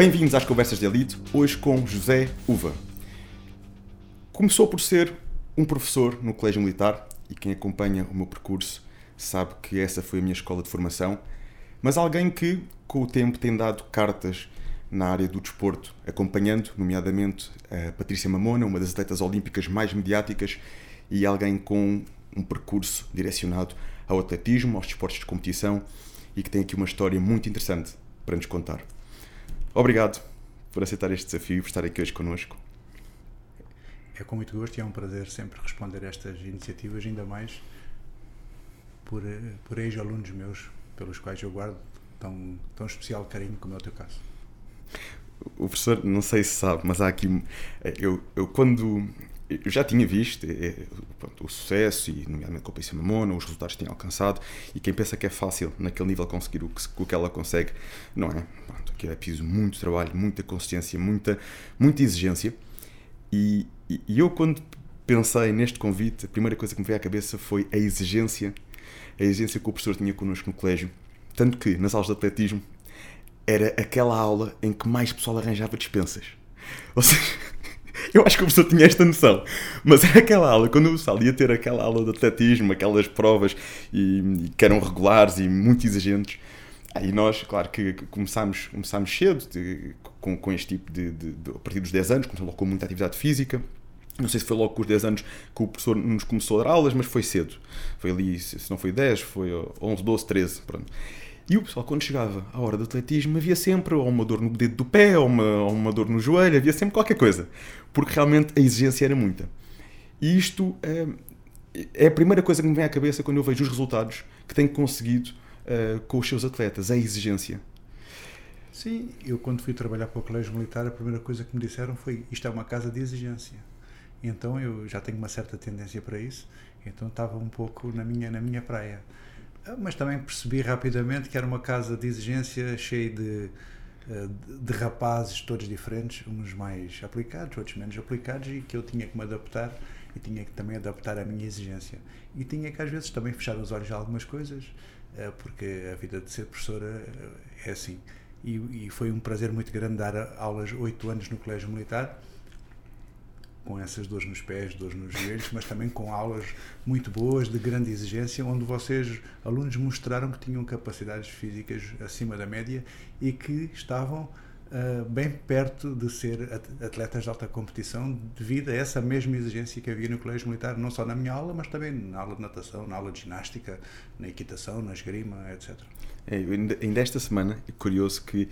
Bem-vindos às Conversas de Elite, hoje com José Uva. Começou por ser um professor no Colégio Militar e quem acompanha o meu percurso sabe que essa foi a minha escola de formação, mas alguém que, com o tempo, tem dado cartas na área do desporto, acompanhando, nomeadamente, a Patrícia Mamona, uma das atletas olímpicas mais mediáticas e alguém com um percurso direcionado ao atletismo, aos desportos de competição e que tem aqui uma história muito interessante para nos contar. Obrigado por aceitar este desafio e por estar aqui hoje connosco. É com muito gosto e é um prazer sempre responder a estas iniciativas, ainda mais por, por ex-alunos meus, pelos quais eu guardo tão, tão especial carinho como é o teu caso. O professor, não sei se sabe, mas há aqui. Eu, eu quando. Eu já tinha visto é, pronto, o sucesso e, nomeadamente, com a Pícia Mamona, os resultados que tinha alcançado, e quem pensa que é fácil naquele nível conseguir o que, o que ela consegue, não é? Pronto, aqui é preciso muito trabalho, muita consciência, muita, muita exigência. E, e, e eu, quando pensei neste convite, a primeira coisa que me veio à cabeça foi a exigência, a exigência que o professor tinha connosco no colégio. Tanto que, nas aulas de atletismo, era aquela aula em que mais pessoal arranjava dispensas. Ou seja, eu acho que o professor tinha esta noção, mas era aquela aula, quando o pessoal ia ter aquela aula de atletismo, aquelas provas e, e que eram regulares e muito exigentes, aí nós, claro que começámos, começámos cedo de, com, com este tipo de, de, de, a partir dos 10 anos, começámos logo com muita atividade física, não sei se foi logo com os 10 anos que o professor nos começou a dar aulas, mas foi cedo. Foi ali, se não foi 10, foi 11, 12, 13, pronto. E o pessoal, quando chegava à hora do atletismo, havia sempre ou uma dor no dedo do pé, ou uma, ou uma dor no joelho, havia sempre qualquer coisa. Porque realmente a exigência era muita. E isto é, é a primeira coisa que me vem à cabeça quando eu vejo os resultados que tem conseguido uh, com os seus atletas, a exigência. Sim, eu quando fui trabalhar para o Colégio Militar, a primeira coisa que me disseram foi isto é uma casa de exigência. Então eu já tenho uma certa tendência para isso, então estava um pouco na minha, na minha praia. Ah, mas também percebi rapidamente que era uma casa de exigência cheia de, ah, de rapazes todos diferentes, uns mais aplicados, outros menos aplicados, e que eu tinha que me adaptar e tinha que também adaptar a minha exigência. E tinha que às vezes também fechar os olhos a algumas coisas, ah, porque a vida de ser professora é assim. E, e foi um prazer muito grande dar aulas oito anos no Colégio Militar com essas dores nos pés, dores nos joelhos, mas também com aulas muito boas, de grande exigência, onde vocês, alunos, mostraram que tinham capacidades físicas acima da média e que estavam uh, bem perto de ser atletas de alta competição devido a essa mesma exigência que havia no Colégio Militar, não só na minha aula, mas também na aula de natação, na aula de ginástica, na equitação, na esgrima, etc. É, ainda esta semana, é curioso que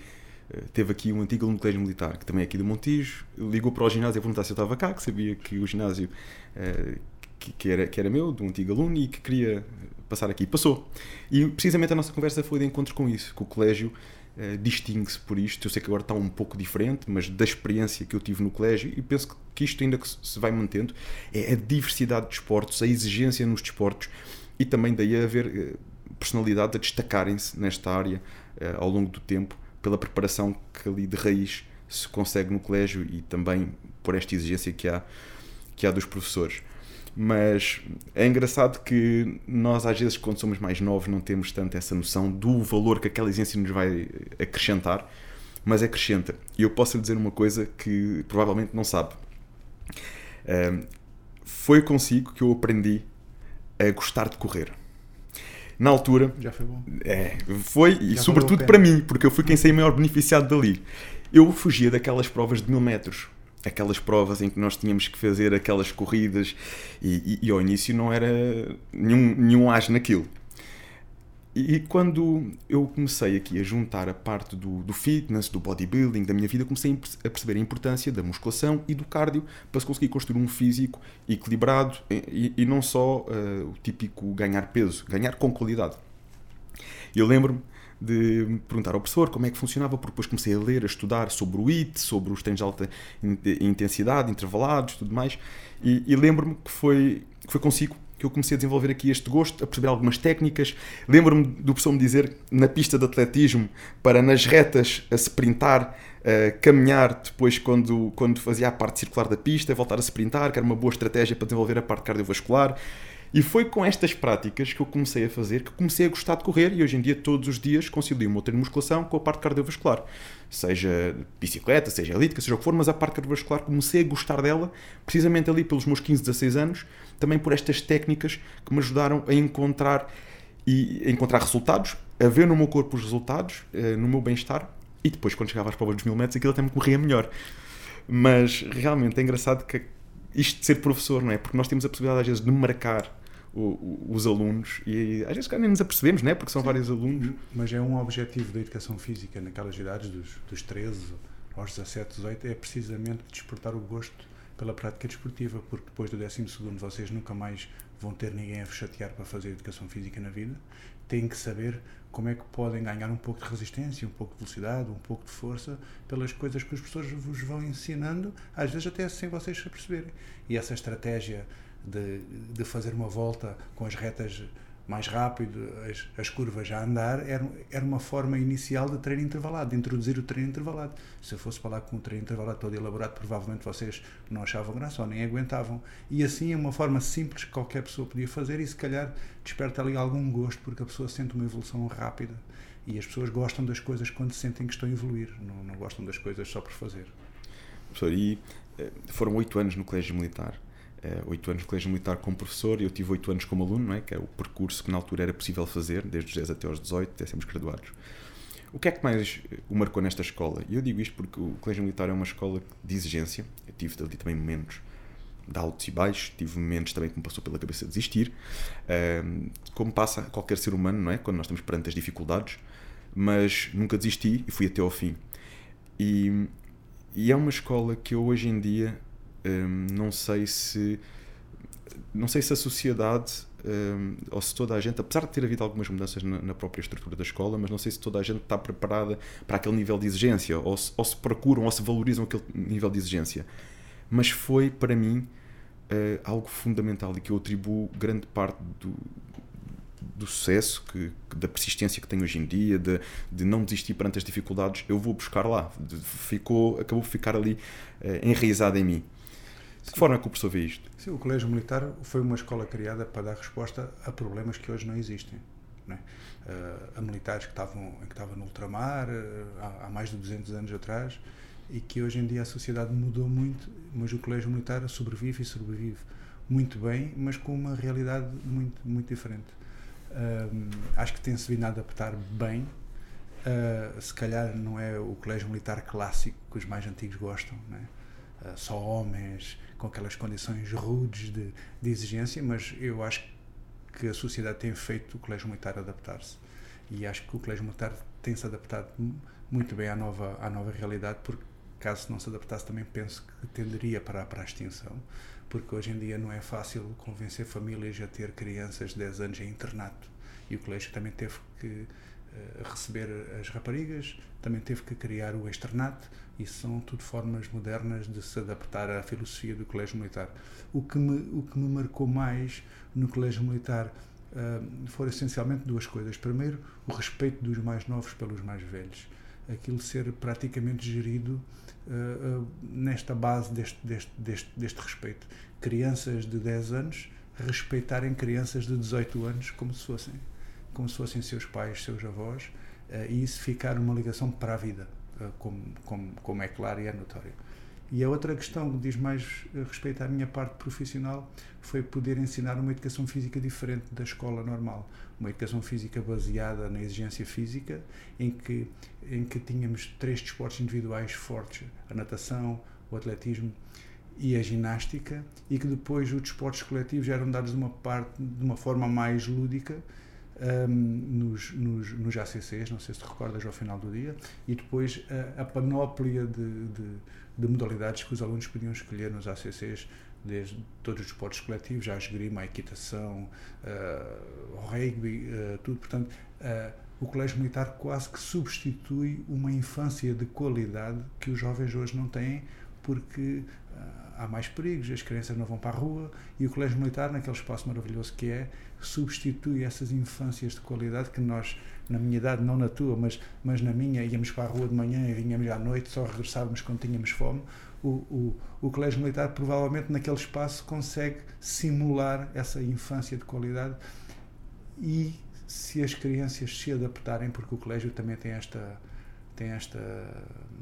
teve aqui um antigo aluno do colégio militar, que também é aqui do Montijo, ligou para o ginásio a perguntar se eu estava cá, que sabia que o ginásio uh, que, que, era, que era meu, de um antigo aluno, e que queria passar aqui. Passou. E precisamente a nossa conversa foi de encontro com isso, que o colégio uh, distingue-se por isto. Eu sei que agora está um pouco diferente, mas da experiência que eu tive no colégio, e penso que isto ainda se vai mantendo, é a diversidade de desportos, a exigência nos desportos, e também daí haver uh, personalidades a destacarem-se nesta área ao longo do tempo pela preparação que ali de raiz se consegue no colégio e também por esta exigência que há, que há dos professores. Mas é engraçado que nós, às vezes, quando somos mais novos, não temos tanto essa noção do valor que aquela exigência nos vai acrescentar, mas acrescenta. E eu posso lhe dizer uma coisa que provavelmente não sabe. foi consigo que eu aprendi a gostar de correr na altura. Já foi bom. É, foi, Já e sobretudo para mim, porque eu fui quem saí maior beneficiado dali. Eu fugia daquelas provas de mil metros. Aquelas provas em que nós tínhamos que fazer aquelas corridas e, e, e ao início não era nenhum, nenhum as naquilo. E quando eu comecei aqui a juntar a parte do, do, fitness, do bodybuilding, da minha vida, comecei a perceber a importância da musculação e do cardio para se conseguir construir um físico equilibrado e, e não só uh, o típico ganhar peso, ganhar com qualidade. Eu lembro-me de perguntar ao professor como é que funcionava, porque depois comecei a ler, a estudar sobre o IT, sobre os treinos de alta intensidade, intervalados, tudo mais, e, e lembro-me que foi, que foi consigo que eu comecei a desenvolver aqui este gosto, a perceber algumas técnicas. Lembro-me do professor me dizer na pista de atletismo, para nas retas a sprintar, a caminhar depois quando, quando fazia a parte circular da pista, voltar a sprintar, que era uma boa estratégia para desenvolver a parte cardiovascular. E foi com estas práticas que eu comecei a fazer, que comecei a gostar de correr e hoje em dia todos os dias concilio o meu treino de musculação com a parte cardiovascular. Seja bicicleta, seja elítica, seja o que for, mas a parte cardiovascular comecei a gostar dela precisamente ali pelos meus 15, 16 anos, também por estas técnicas que me ajudaram a encontrar e a encontrar resultados, a ver no meu corpo os resultados, eh, no meu bem-estar e depois quando chegava às provas dos mil metros aquilo até me corria melhor. Mas realmente é engraçado que isto de ser professor, não é? Porque nós temos a possibilidade às vezes de marcar o, o, os alunos e às vezes nem nos apercebemos, não é? Porque são Sim. vários alunos. Mas é um objetivo da educação física naquelas idades dos, dos 13 aos 17, 18 é precisamente despertar o gosto pela prática desportiva, porque depois do 12 vocês nunca mais vão ter ninguém a vos chatear para fazer educação física na vida. Têm que saber como é que podem ganhar um pouco de resistência, um pouco de velocidade, um pouco de força pelas coisas que os professores vos vão ensinando, às vezes até sem vocês se aperceberem. E essa estratégia de, de fazer uma volta com as retas mais rápido, as, as curvas a andar, era, era uma forma inicial de treino intervalado, de introduzir o treino intervalado. Se eu fosse falar com um treino intervalado todo elaborado, provavelmente vocês não achavam graça ou nem aguentavam. E assim é uma forma simples que qualquer pessoa podia fazer e se calhar desperta ali algum gosto, porque a pessoa sente uma evolução rápida. E as pessoas gostam das coisas quando sentem que estão a evoluir, não, não gostam das coisas só por fazer. Professor, e eh, foram oito anos no Colégio Militar oito anos de colégio militar como professor e eu tive oito anos como aluno, não é? que é o percurso que na altura era possível fazer, desde os 10 até aos 18, até sermos graduados. O que é que mais o marcou nesta escola? E eu digo isto porque o colégio militar é uma escola de exigência. Eu tive ali também momentos de altos e baixos, tive momentos também que me passou pela cabeça desistir, como passa qualquer ser humano, não é? Quando nós estamos perante as dificuldades, mas nunca desisti e fui até ao fim. E, e é uma escola que eu hoje em dia um, não sei se não sei se a sociedade um, ou se toda a gente, apesar de ter havido algumas mudanças na, na, própria estrutura da escola, mas não sei se toda a gente está preparada para aquele nível de exigência, ou se, ou se procuram ou se valorizam aquele nível de exigência. Mas foi, para mim, uh, algo fundamental e que eu atribuo grande parte do, do sucesso, que, da persistência que tenho hoje em dia, de, de não desistir perante as dificuldades, eu vou buscar lá. Ficou, acabou por ficar ali uh, enraizado em mim. De que forma que o professor vê isto? Sim, o Colégio Militar foi uma escola criada para dar resposta a problemas que hoje não existem. Uh, a militares que estavam, que estavam no ultramar uh, há, há, mais de 200 anos atrás e que hoje em dia a sociedade mudou muito, mas o Colégio Militar sobrevive e sobrevive muito bem, mas com uma realidade muito, muito diferente. Uh, acho que tem-se vindo a adaptar bem. se calhar não é o Colégio Militar clássico que os mais antigos gostam, não é? só homens, com aquelas condições rudes de, de exigência, mas eu acho que a sociedade tem feito o Colégio Militar adaptar-se. E acho que o Colégio Militar tem-se adaptado muito bem à nova, à nova realidade, porque caso não se adaptasse, também penso que tenderia para, para a extinção, porque hoje em dia não é fácil convencer famílias a ter crianças de 10 anos em internato. E o colégio também teve que receber as raparigas, também teve que criar o externato, e são tudo formas modernas de se adaptar à filosofia do colégio militar. O que me, o que me marcou mais no colégio militar uh, foram essencialmente duas coisas. Primeiro, o respeito dos mais novos pelos mais velhos. Aquilo ser praticamente gerido uh, uh, nesta base deste, deste, deste, deste respeito. Crianças de 10 anos respeitarem crianças de 18 anos como se fossem, como se fossem seus pais, seus avós, e isso ficar uma ligação para a vida eh, como, como, como é claro e é notório. E a outra questão que diz mais eh, respeito à minha parte profissional foi poder ensinar uma educação física diferente da escola normal. Uma educação física baseada na exigência física, em que, em que tínhamos três desportos individuais fortes: a natação, o atletismo e a ginástica, e que depois os desportos coletivos eram dados de uma, parte, de uma forma mais lúdica um, nos, nos, nos ACCs, não sei se te recordas ao final do dia, e depois a, a panóplia de, de, de, modalidades que os alunos podiam escolher nos ACCs, desde todos os esportes coletivos, a esgrima, a equitação, uh, o rugby, uh, tudo. Portanto, uh, o Colégio Militar quase que substitui uma infância de qualidade que os jovens hoje não têm, porque há mais perigos, as crianças não vão para a rua e o Colégio Militar, naquele espaço maravilhoso que é, substitui essas infâncias de qualidade que nós, na minha idade, não na tua, mas, mas na minha, íamos para a rua de manhã e vinhamos à noite, só regressávamos quando tínhamos fome. O, o, o Colégio Militar, provavelmente, naquele espaço, consegue simular essa infância de qualidade e se as crianças se adaptarem, porque o colégio também tem esta, tem esta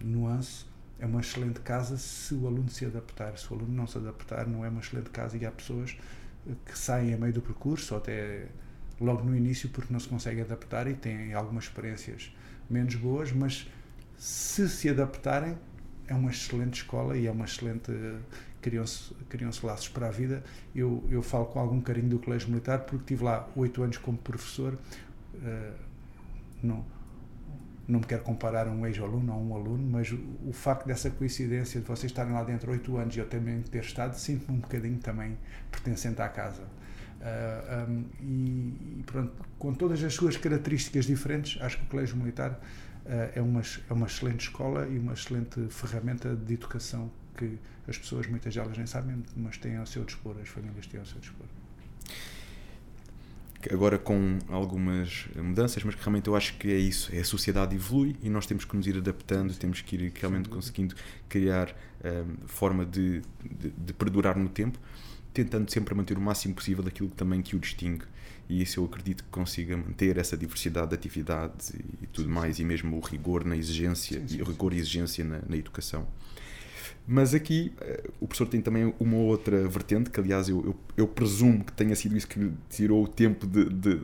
nuance, é uma excelente casa se o aluno se adaptar. Se o aluno não se adaptar, não é uma excelente casa e há pessoas que saem a meio do percurso ou até logo no início porque não se conseguem adaptar e têm algumas experiências menos boas, mas se se adaptarem, é uma excelente escola e é uma excelente. criam-se criam laços para a vida. Eu, eu falo com algum carinho do Colégio Militar porque tive lá oito anos como professor. Uh, não, não me quero comparar a um ex-aluno ou um aluno, mas o, o, facto dessa coincidência de vocês estarem lá dentro oito anos e eu também ter estado, sinto-me um bocadinho também pertencente à casa. Uh, ah, um, e, e, pronto, com todas as suas características diferentes, acho que o Colégio Militar uh, é, uma, é uma excelente escola e uma excelente ferramenta de educação que as pessoas, muitas delas nem sabem, mas têm ao seu dispor, as famílias têm ao seu dispor agora com algumas mudanças, mas que realmente eu acho que é isso, é a sociedade evolui e nós temos que nos ir adaptando, temos que ir realmente conseguindo criar um, forma de, de, de, perdurar no tempo, tentando sempre manter o máximo possível daquilo também que o distingue e isso eu acredito que consiga manter essa diversidade de atividades e, e tudo sim, mais sim. e mesmo o rigor na exigência sim, e o rigor e exigência na, na educação. Mas aqui uh, o professor tem também uma outra vertente, que aliás eu, eu, eu presumo que tenha sido isso que lhe tirou o tempo de, de,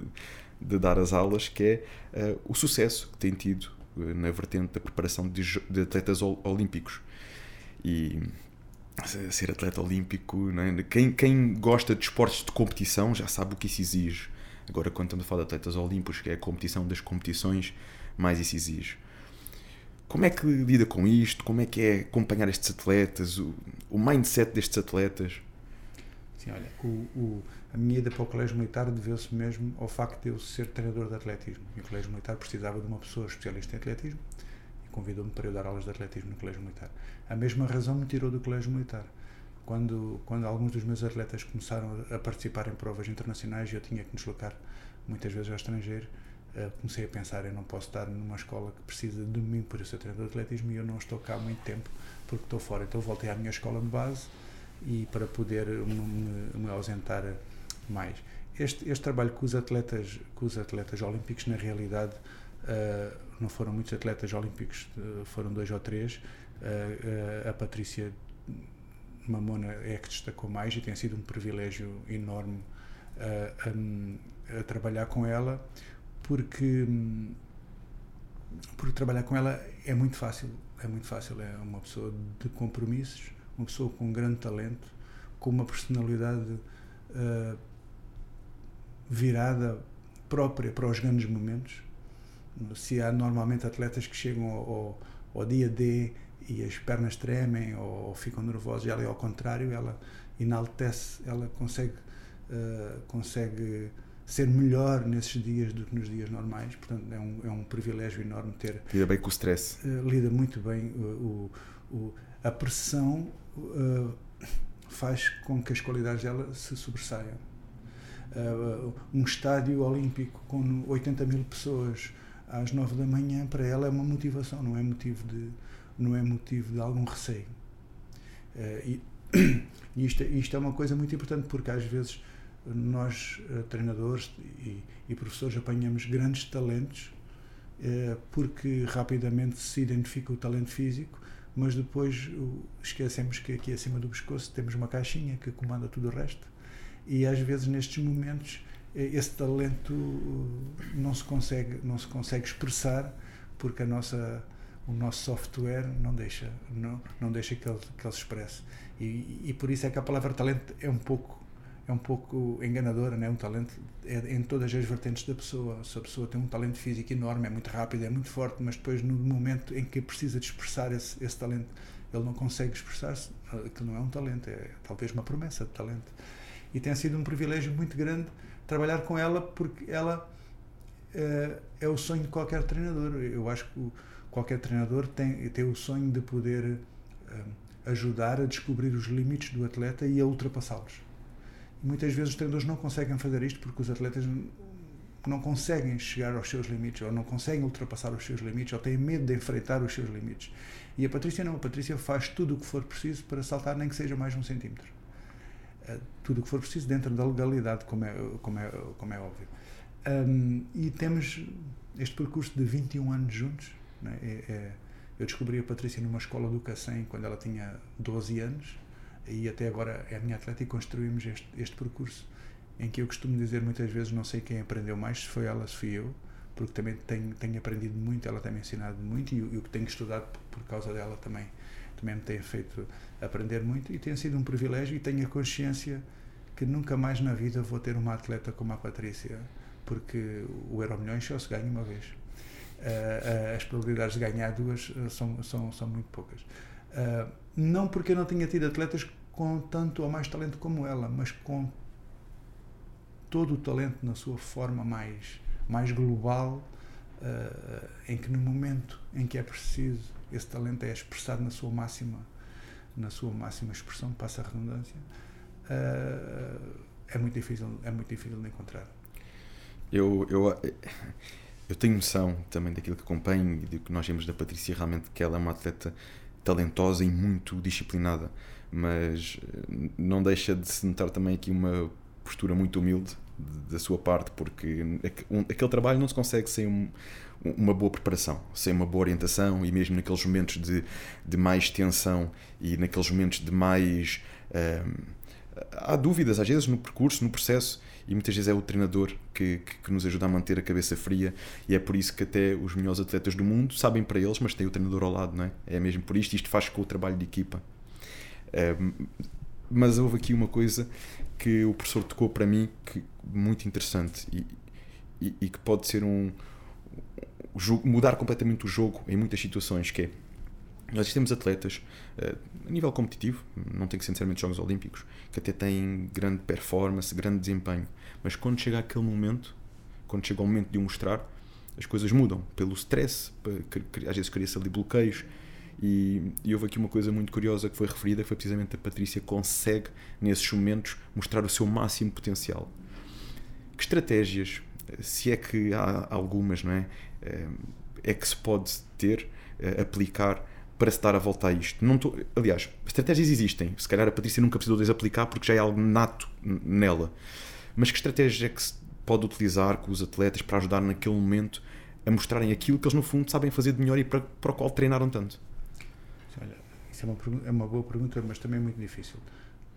de dar as aulas, que é uh, o sucesso que tem tido uh, na vertente da preparação de, de atletas olímpicos. E ser atleta olímpico, é? quem, quem gosta de esportes de competição já sabe o que isso exige. Agora, quando estamos a falar de atletas olímpicos, que é a competição das competições, mais isso exige. Como é que lida com isto? Como é que é acompanhar estes atletas? O, o mindset destes atletas? Sim, olha, o, o, a minha ida para o Colégio Militar deveu-se mesmo ao facto de eu ser treinador de atletismo. E o Colégio Militar precisava de uma pessoa especialista em atletismo e convidou-me para eu dar aulas de atletismo no Colégio Militar. A mesma razão me tirou do Colégio Militar. Quando, quando alguns dos meus atletas começaram a participar em provas internacionais e eu tinha que me deslocar muitas vezes ao estrangeiro, Uh, comecei a pensar, eu não posso estar numa escola que precisa de mim por eu ser treinador de atletismo e eu não estou cá há muito tempo porque estou fora. Então voltei à minha escola de base e para poder me, me ausentar mais. Este, este trabalho com os atletas, com os atletas olímpicos, na realidade, uh, não foram muitos atletas olímpicos, uh, foram dois ou três. a Patrícia Mamona é que destacou mais e tem sido um privilégio enorme a, a trabalhar com ela porque porque trabalhar com ela é muito fácil é muito fácil. É uma pessoa de compromissos uma pessoa com um grande talento com uma personalidade uh, virada própria para os grandes momentos. Se há normalmente atletas que chegam ao, ao dia D e as pernas tremem ou, ou ficam nervosos ela é ao contrário ela enaltece ela consegue uh, consegue ser melhor nesses dias do que nos dias normais. Portanto, é um, é um privilégio enorme ter. Lida bem com o stress. Uh, lida muito bem. O, o, o a pressão uh, faz com que as qualidades dela se sobressaiam. Uh, um estádio olímpico com 80 mil pessoas às 9 da manhã, para ela é uma motivação, não é motivo de, não é motivo de algum receio. e isto, isto é uma coisa muito importante porque às vezes nós, eh, treinadores e, e, professores, apanhamos grandes talentos eh, porque rapidamente se identifica o talento físico, mas depois esquecemos que aqui acima do pescoço temos uma caixinha que comanda tudo o resto. E às vezes nestes momentos eh, esse talento não se consegue não se consegue expressar porque a nossa o nosso software não deixa não não deixa que ele que ele se expresse e, e por isso é que a palavra talento é um pouco é um pouco enganadora, né? um talento é em todas as vertentes da pessoa. Se a pessoa tem um talento físico enorme, é muito rápido, é muito forte, mas depois no momento em que precisa de expressar esse, esse talento, ele não consegue expressar-se, que não é um talento, é talvez uma promessa de talento. E tem sido um privilégio muito grande trabalhar com ela, porque ela é, é o sonho de qualquer treinador. Eu acho que qualquer treinador tem, tem o sonho de poder é, ajudar a descobrir os limites do atleta e a ultrapassá-los. Muitas vezes os treinadores não conseguem fazer isto porque os atletas não conseguem chegar aos seus limites, ou não conseguem ultrapassar os seus limites, ou têm medo de enfrentar os seus limites. E a Patrícia não, a Patrícia faz tudo o que for preciso para saltar, nem que seja mais um centímetro. Uh, tudo o que for preciso dentro da legalidade, como é, como é, como é óbvio. Um, e temos este percurso de 21 anos juntos. Né? É, é, eu descobri a Patrícia numa escola do Cacém quando ela tinha 12 anos e até agora é a minha atleta e construímos este, este percurso em que eu costumo dizer muitas vezes não sei quem aprendeu mais, se foi ela, se fui eu, porque também tenho, tenho aprendido muito, ela tem me ensinado muito e, o que tenho estudado por, causa dela também, também me tem feito aprender muito e tem sido um privilégio e tenho a consciência que nunca mais na vida vou ter uma atleta como a Patrícia, porque o Euro Milhões só se ganha uma vez. Uh, uh, as probabilidades de ganhar duas uh, são, são, são muito poucas. Não porque eu não tenha tido atletas com tanto ou mais talento como ela, mas com todo o talento na sua forma mais, mais global, uh, em que no momento em que é preciso, esse talento é expressado na sua máxima, na sua máxima expressão, passa a redundância, uh, é muito difícil, é muito difícil de encontrar. Eu, eu, eu tenho noção também daquilo que acompanho e do que nós vemos da Patrícia, realmente que ela é uma atleta talentosa e muito disciplinada, mas eh, não deixa de se notar também aqui uma postura muito humilde da sua parte, porque aquele trabalho não se consegue sem um, uma boa preparação, sem uma boa orientação e mesmo naqueles momentos de, de mais tensão e naqueles momentos de mais. Um, há dúvidas às vezes no percurso, no processo, e muitas vezes é o treinador que, que, que, nos ajuda a manter a cabeça fria, e é por isso que até os melhores atletas do mundo sabem para eles, mas têm o treinador ao lado, não é? É mesmo por isto, isto faz com o trabalho de equipa. Mas houve aqui uma coisa que o professor tocou para mim que muito interessante e, e, e que pode ser um, um mudar completamente o jogo em muitas situações que é nós temos atletas uh, a nível competitivo, não tem que ser necessariamente Jogos Olímpicos, que até têm grande performance, grande desempenho, mas quando chega aquele momento, quando chega o momento de o mostrar, as coisas mudam pelo stress, às vezes cria-se ali bloqueios, e, e, houve aqui uma coisa muito curiosa que foi referida, que foi precisamente a Patrícia consegue, nesses momentos, mostrar o seu máximo potencial. Que estratégias, se é que há algumas, não é? Eh, é que se pode ter, eh, aplicar para se dar a volta a isto? Não tô, aliás, estratégias existem. Se calhar a Patrícia nunca precisou de aplicar porque já é algo nato nela. Mas que estratégias é que se pode utilizar com os atletas para ajudar naquele momento a mostrarem aquilo que eles no fundo sabem fazer de melhor e para, para o qual treinaram tanto? Olha, isso é uma, é uma boa pergunta, mas também muito difícil.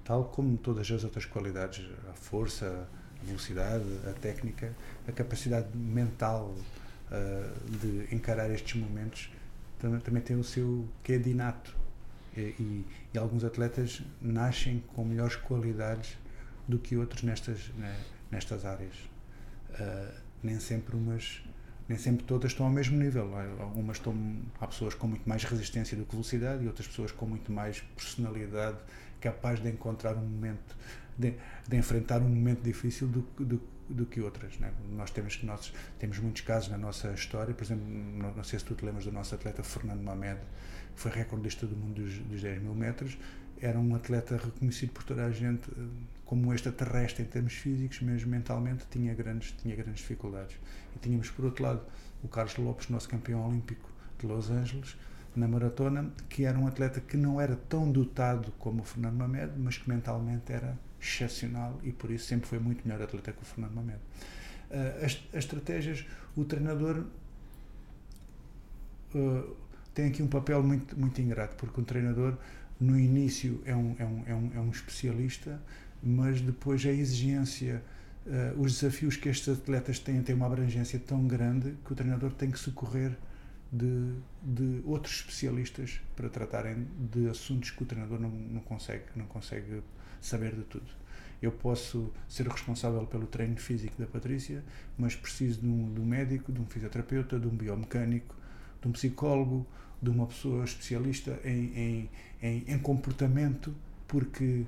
Tal como todas as outras qualidades, a força, a velocidade, a técnica, a capacidade mental uh, de encarar estes momentos também, tem o seu que é de inato. E, e, e, alguns atletas nascem com melhores qualidades do que outros nestas, né, nestas áreas. Uh, nem sempre umas nem sempre todas estão ao mesmo nível. Algumas estão, há pessoas com muito mais resistência do que velocidade e outras pessoas com muito mais personalidade, capaz de encontrar um momento, de, de enfrentar um momento difícil do, do, do que outras. Né? Nós temos nós temos muitos casos na nossa história, por exemplo, não, não sei se tu te lembras do nosso atleta Fernando Mamed, que foi recordista do mundo dos, dos 10 mil metros, era um atleta reconhecido por toda a gente eh, como extraterrestre em termos físicos, mas mentalmente tinha grandes, tinha grandes dificuldades. E tínhamos, por outro lado, o Carlos Lopes, nosso campeão olímpico de Los Angeles, na maratona, que era um atleta que não era tão dotado como o Fernando Mamed, mas que mentalmente era excepcional e por isso sempre foi muito melhor atleta que o Fernando Mamed. Uh, as, as, estratégias, o treinador uh, tem aqui um papel muito, muito ingrato, porque um treinador no início é um, é um, é um, é um especialista, mas depois a exigência, uh, os desafios que estes atletas têm têm uma abrangência tão grande que o treinador tem que socorrer de, de outros especialistas para tratarem de assuntos que o treinador não, não, consegue, não consegue saber de tudo. Eu posso ser responsável pelo treino físico da Patrícia, mas preciso de um, de um médico, de um fisioterapeuta, de um biomecânico, de um psicólogo, de uma pessoa especialista em, em, em, em comportamento, porque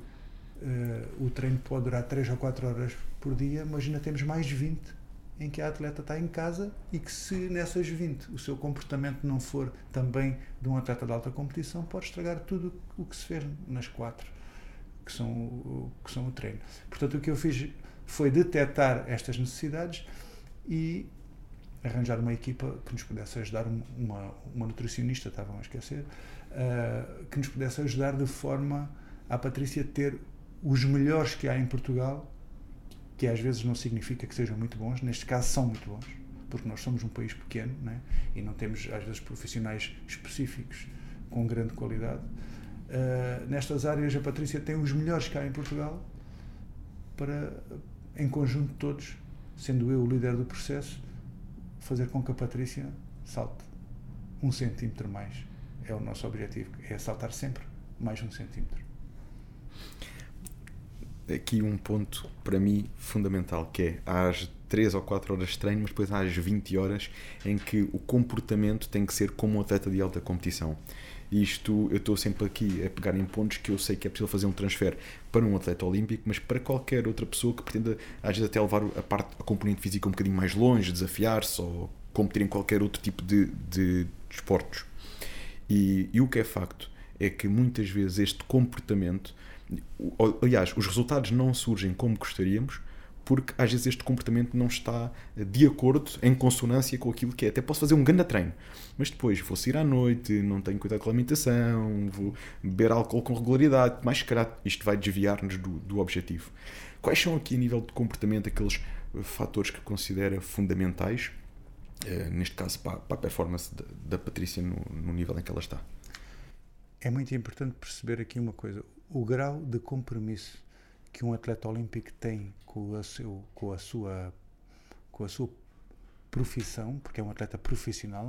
uh, o treino pode durar 3 ou 4 horas por dia, mas ainda temos mais 20 em que a atleta está em casa e que se nessas 20 o seu comportamento não for também de um atleta de alta competição, pode estragar tudo o que se fez nas quatro, que são, que são o treino. Portanto, o que eu fiz foi detectar estas necessidades e arranjar uma equipa que nos pudesse ajudar, uma, uma nutricionista, estavam a esquecer, uh, que nos pudesse ajudar de forma a Patrícia ter os melhores que há em Portugal, que às vezes não significa que sejam muito bons, neste caso são muito bons, porque nós somos um país pequeno né? e não temos às vezes profissionais específicos com grande qualidade. Uh, nestas áreas a Patrícia tem os melhores há em Portugal para, em conjunto todos, sendo eu o líder do processo, fazer com que a Patrícia salte um centímetro mais. É o nosso objetivo, é saltar sempre mais um centímetro. Aqui um ponto para mim fundamental que é às 3 ou 4 horas de treino, mas depois às 20 horas em que o comportamento tem que ser como um atleta de alta competição. Isto eu estou sempre aqui a pegar em pontos que eu sei que é possível fazer um transfer para um atleta olímpico, mas para qualquer outra pessoa que pretenda, às vezes, até levar a parte, a componente física um bocadinho mais longe, desafiar-se ou competir em qualquer outro tipo de, de esportes. E, e o que é facto é que muitas vezes este comportamento, aliás, os resultados não surgem como gostaríamos, porque às vezes este comportamento não está de acordo, em consonância com aquilo que é. Até posso fazer um grande treino, mas depois vou sair à noite, não tenho cuidado com a alimentação, vou beber álcool com regularidade, mais se isto vai desviar-nos do, do objetivo. Quais são aqui, a nível de comportamento, aqueles fatores que considera fundamentais, eh, neste caso para, a performance da Patrícia no, no nível em que ela está? É muito importante perceber aqui uma coisa: o grau de compromisso que um atleta olímpico tem com a, seu, com a sua com a sua profissão, porque é um atleta profissional,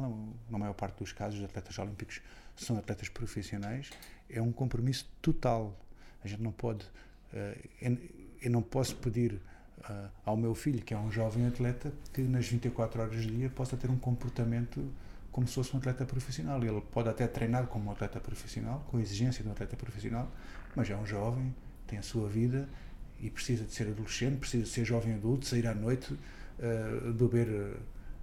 na maior parte dos casos os atletas olímpicos são atletas profissionais, é um compromisso total. A gente não pode, uh, eu não posso pedir uh, ao meu filho, que é um jovem atleta, que nas 24 horas do dia possa ter um comportamento como se fosse um atleta profissional. Ele pode até treinar como um atleta profissional, com a exigência de um atleta profissional, mas é um jovem, tem a sua vida e precisa de ser adolescente, precisa de ser jovem adulto, sair à noite, uh, beber,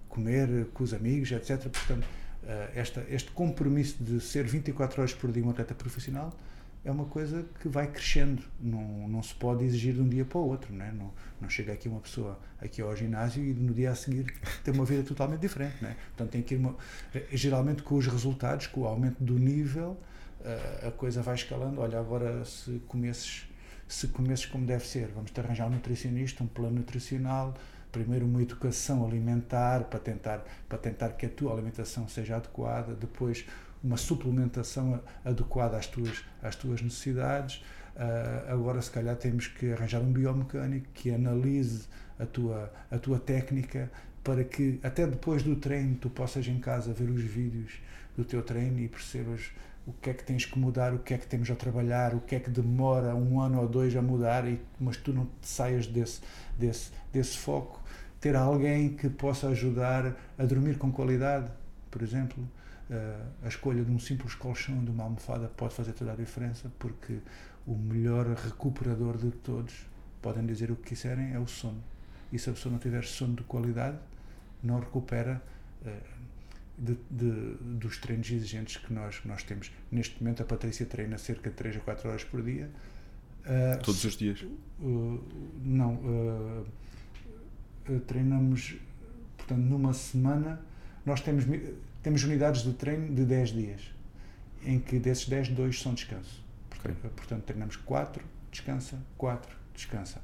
comer com os amigos, etc. Portanto, uh, esta, este compromisso de ser 24 horas por dia um atleta profissional é uma coisa que vai crescendo, não, não se pode exigir de um dia para o outro, não, é? não, não chega aqui uma pessoa aqui ao ginásio e no dia a seguir tem uma vida totalmente diferente, não é? Portanto, tem que ir uma, geralmente com os resultados, com o aumento do nível, a coisa vai escalando. Olha, agora se comesses se comesses como deve ser. Vamos te arranjar um nutricionista, um plano nutricional, primeiro uma educação alimentar para tentar, para tentar que a tua alimentação seja adequada, depois uma suplementação adequada às tuas, às tuas necessidades. Uh, agora, se calhar, temos que arranjar um biomecânico que analise a tua, a tua técnica para que até depois do treino tu possas em casa ver os vídeos do teu treino e percebas o que é que tens que mudar, o que é que temos a trabalhar, o que é que demora um ano ou dois a mudar, e, mas tu não te saias desse, desse, desse foco. Ter alguém que possa ajudar a dormir com qualidade, por exemplo, uh, a escolha de um simples colchão, de uma almofada, pode fazer toda a diferença, porque o melhor recuperador de todos, podem dizer o que quiserem, é o sono. E se a pessoa não tiver sono de qualidade, não recupera. Uh, de, de, dos treinos exigentes que nós, nós temos. Neste momento, a Patrícia treina cerca de 3 a 4 horas por dia. Uh, Todos os dias? Uh, não. Uh, treinamos, portanto, numa semana, nós temos, temos unidades de treino de 10 dias, em que desses 10, 2 são descanso. Okay. Portanto, treinamos 4, descansa, 4, descansa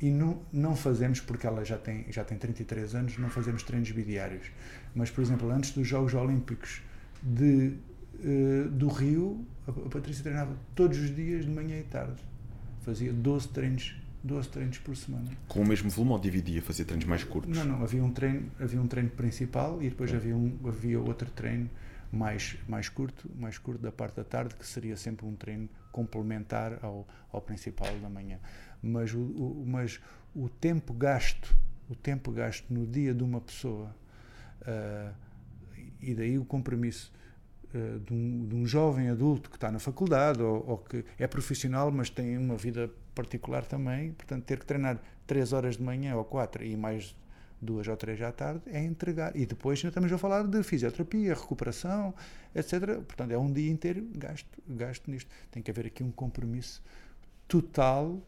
e não, não fazemos, porque ela já tem, já tem 33 anos, não fazemos treinos bidiários. Mas, por exemplo, antes dos Jogos Olímpicos de, uh, do Rio, a, a Patrícia treinava todos os dias, de manhã e tarde. Fazia 12 treinos 12 treinos por semana. Com o mesmo volume ou dividia, fazia treinos mais curtos? Não, não, havia um treino, havia um treino principal e depois é. havia, um, havia outro treino mais, mais curto, mais curto da parte da tarde, que seria sempre um treino complementar ao, ao principal da manhã mas o, o, mas o tempo gasto, o tempo gasto no dia de uma pessoa, uh, e daí o compromisso uh, de, um, de, um, jovem adulto que está na faculdade ou, ou, que é profissional, mas tem uma vida particular também, portanto, ter que treinar 3 horas de manhã ou 4 e mais duas ou três à tarde, é entregar. E depois estamos a falar de fisioterapia, recuperação, etc. Portanto, é um dia inteiro gasto, gasto nisto. Tem que haver aqui um compromisso total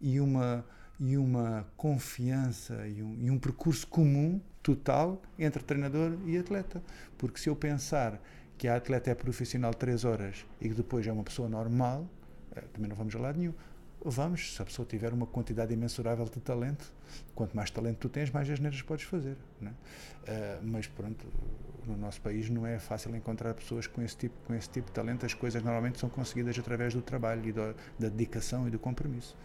e uma, e uma confiança e um, e um percurso comum total entre treinador e atleta. Porque se eu pensar que a atleta é profissional três horas e que depois é uma pessoa normal, eh, também não vamos a lado nenhum. Vamos, se a pessoa tiver uma quantidade imensurável de talento, quanto mais talento tu tens, mais asneiras podes fazer. Né? Uh, mas pronto, no nosso país não é fácil encontrar pessoas com esse, tipo, com esse tipo de talento. As coisas normalmente são conseguidas através do trabalho e da, da dedicação e do compromisso.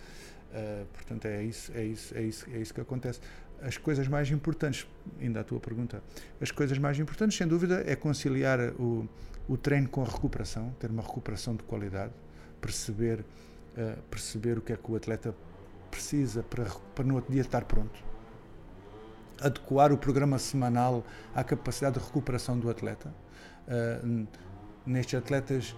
Uh, portanto, é isso, é, isso, é, isso, é isso que acontece. As coisas mais importantes, ainda a tua pergunta, as coisas mais importantes, sem dúvida, é conciliar o, o treino com a recuperação, ter uma recuperação de qualidade, perceber uh, perceber o que é que o atleta precisa para, para no outro dia estar pronto. Adequar o programa semanal à capacidade de recuperação do atleta. Uh, nestes atletas,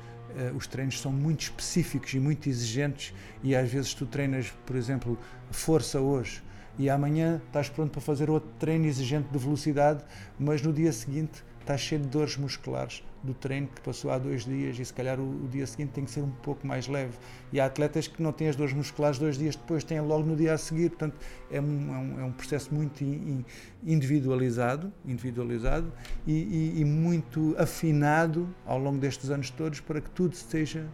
uh, os treinos são muito específicos e muito exigentes, e às vezes tu treinas, por exemplo, força hoje e amanhã estás pronto para fazer outro treino exigente de velocidade, mas no dia seguinte está cheio de dores musculares do treino que passou há dois dias e se calhar o, o, dia seguinte tem que ser um pouco mais leve. E há atletas que não têm as dores musculares dois dias depois, têm logo no dia a seguir. Portanto, é um, é um, é um processo muito individualizado, individualizado e, e, e, muito afinado ao longo destes anos todos para que tudo seja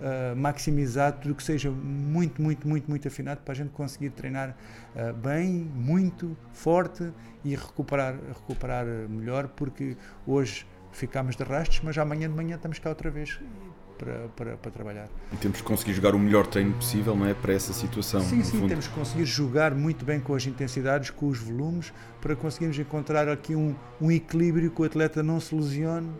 uh, maximizado, tudo que seja muito, muito, muito, muito afinado para a gente conseguir treinar uh, bem, muito, forte e recuperar, recuperar melhor, porque hoje ficámos de rastros, mas amanhã de manhã estamos cá outra vez para, para, para, trabalhar. E temos que conseguir jogar o melhor treino possível, não é? Para essa situação. Sim, sim, fundo. temos que conseguir jogar muito bem com as intensidades, com os volumes, para conseguirmos encontrar aqui um, um equilíbrio que o atleta não se lesione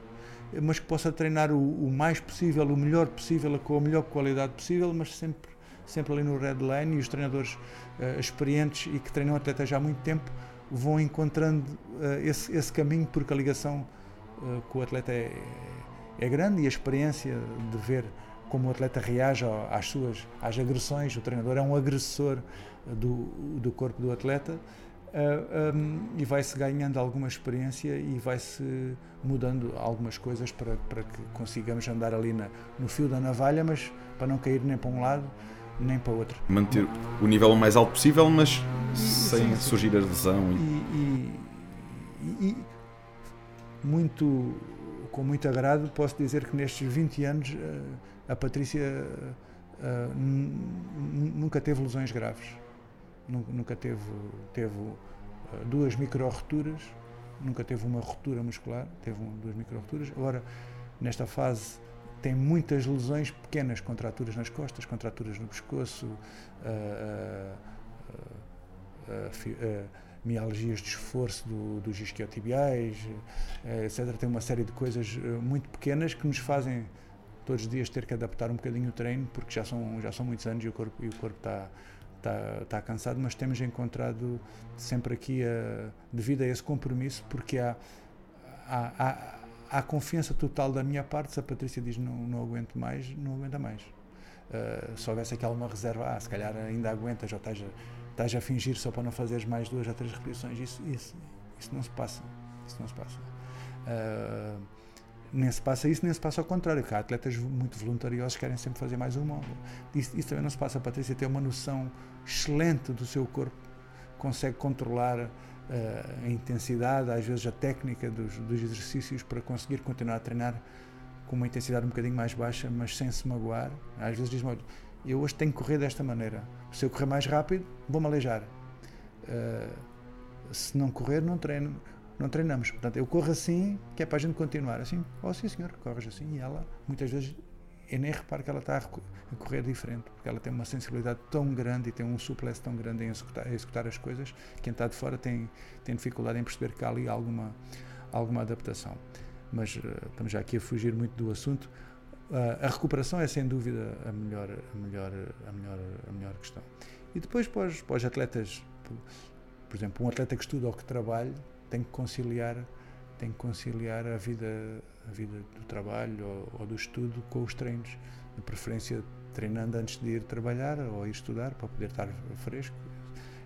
mas que possa treinar o, o, mais possível, o melhor possível, com a melhor qualidade possível, mas sempre, sempre ali no red line e os treinadores uh, experientes e que treinam atletas já há muito tempo vão encontrando uh, esse, esse caminho porque a ligação uh, com o atleta é, é grande e a experiência de ver como o atleta reage às suas às agressões, o treinador é um agressor do, do corpo do atleta ah, um, e vai-se ganhando alguma experiência e vai-se mudando algumas coisas para, para que consigamos andar ali na, no fio da navalha, mas para não cair nem para um lado nem para outro. Manter o nível o mais alto possível, mas sem sim, surgir a lesão. E, e, e, e, muito, com muito agrado, posso dizer que nestes 20 anos ah, a Patrícia uh, nunca teve lesões graves nunca teve, teve uh, duas micro-roturas, nunca teve uma rotura muscular, teve duas micro-roturas. Agora, nesta fase, tem muitas lesões pequenas, contraturas nas costas, contraturas no pescoço, uh, uh, mialgias de esforço do, dos isquiotibiais, etc. Tem uma série de coisas muito pequenas que nos fazem todos os dias ter que adaptar um bocadinho o treino, porque já são, já são muitos anos e o corpo, e o corpo está está, está cansado, mas temos encontrado sempre aqui, a, devido a esse compromisso, porque há, há, há, há confiança total da minha parte. Se a Patrícia diz não, não aguento mais, não aguenta mais. Uh, se houvesse aquela uma reserva, ah, se calhar ainda aguentas ou estás estás a fingir só para não fazeres mais duas ou três repetições, isso, isso, isso não se passa. Isso não se passa. Uh, nem se passa isso, nem se passa ao contrário, há atletas muito voluntariosos que querem sempre fazer mais uma. Isso, isso também não se passa. A Patrícia tem uma noção excelente do seu corpo, consegue controlar uh, a intensidade, às vezes a técnica dos, dos exercícios para conseguir continuar a treinar com uma intensidade um bocadinho mais baixa, mas sem se magoar. Às vezes diz-me, eu hoje tenho que correr desta maneira. Se eu correr mais rápido, vou-me aleijar. Uh, se não correr, não treino não treinamos. Portanto, eu corro assim, que é para a gente continuar. Assim, oh sim senhor, corres assim. E ela, muitas vezes, eu nem reparo que ela está a correr diferente, porque ela tem uma sensibilidade tão grande e tem um suplesse tão grande em executar, executar as coisas, quem está de fora tem, tem dificuldade em perceber que há ali alguma, alguma adaptação. Mas uh, estamos já aqui a fugir muito do assunto. Uh, a recuperação é sem dúvida a melhor, a melhor, a melhor, a melhor questão. E depois para os, para os atletas, por, exemplo, um atleta que estuda ou que trabalha, tem que conciliar tem que conciliar a vida a vida do trabalho ou, ou, do estudo com os treinos de preferência treinando antes de ir trabalhar ou ir estudar para poder estar fresco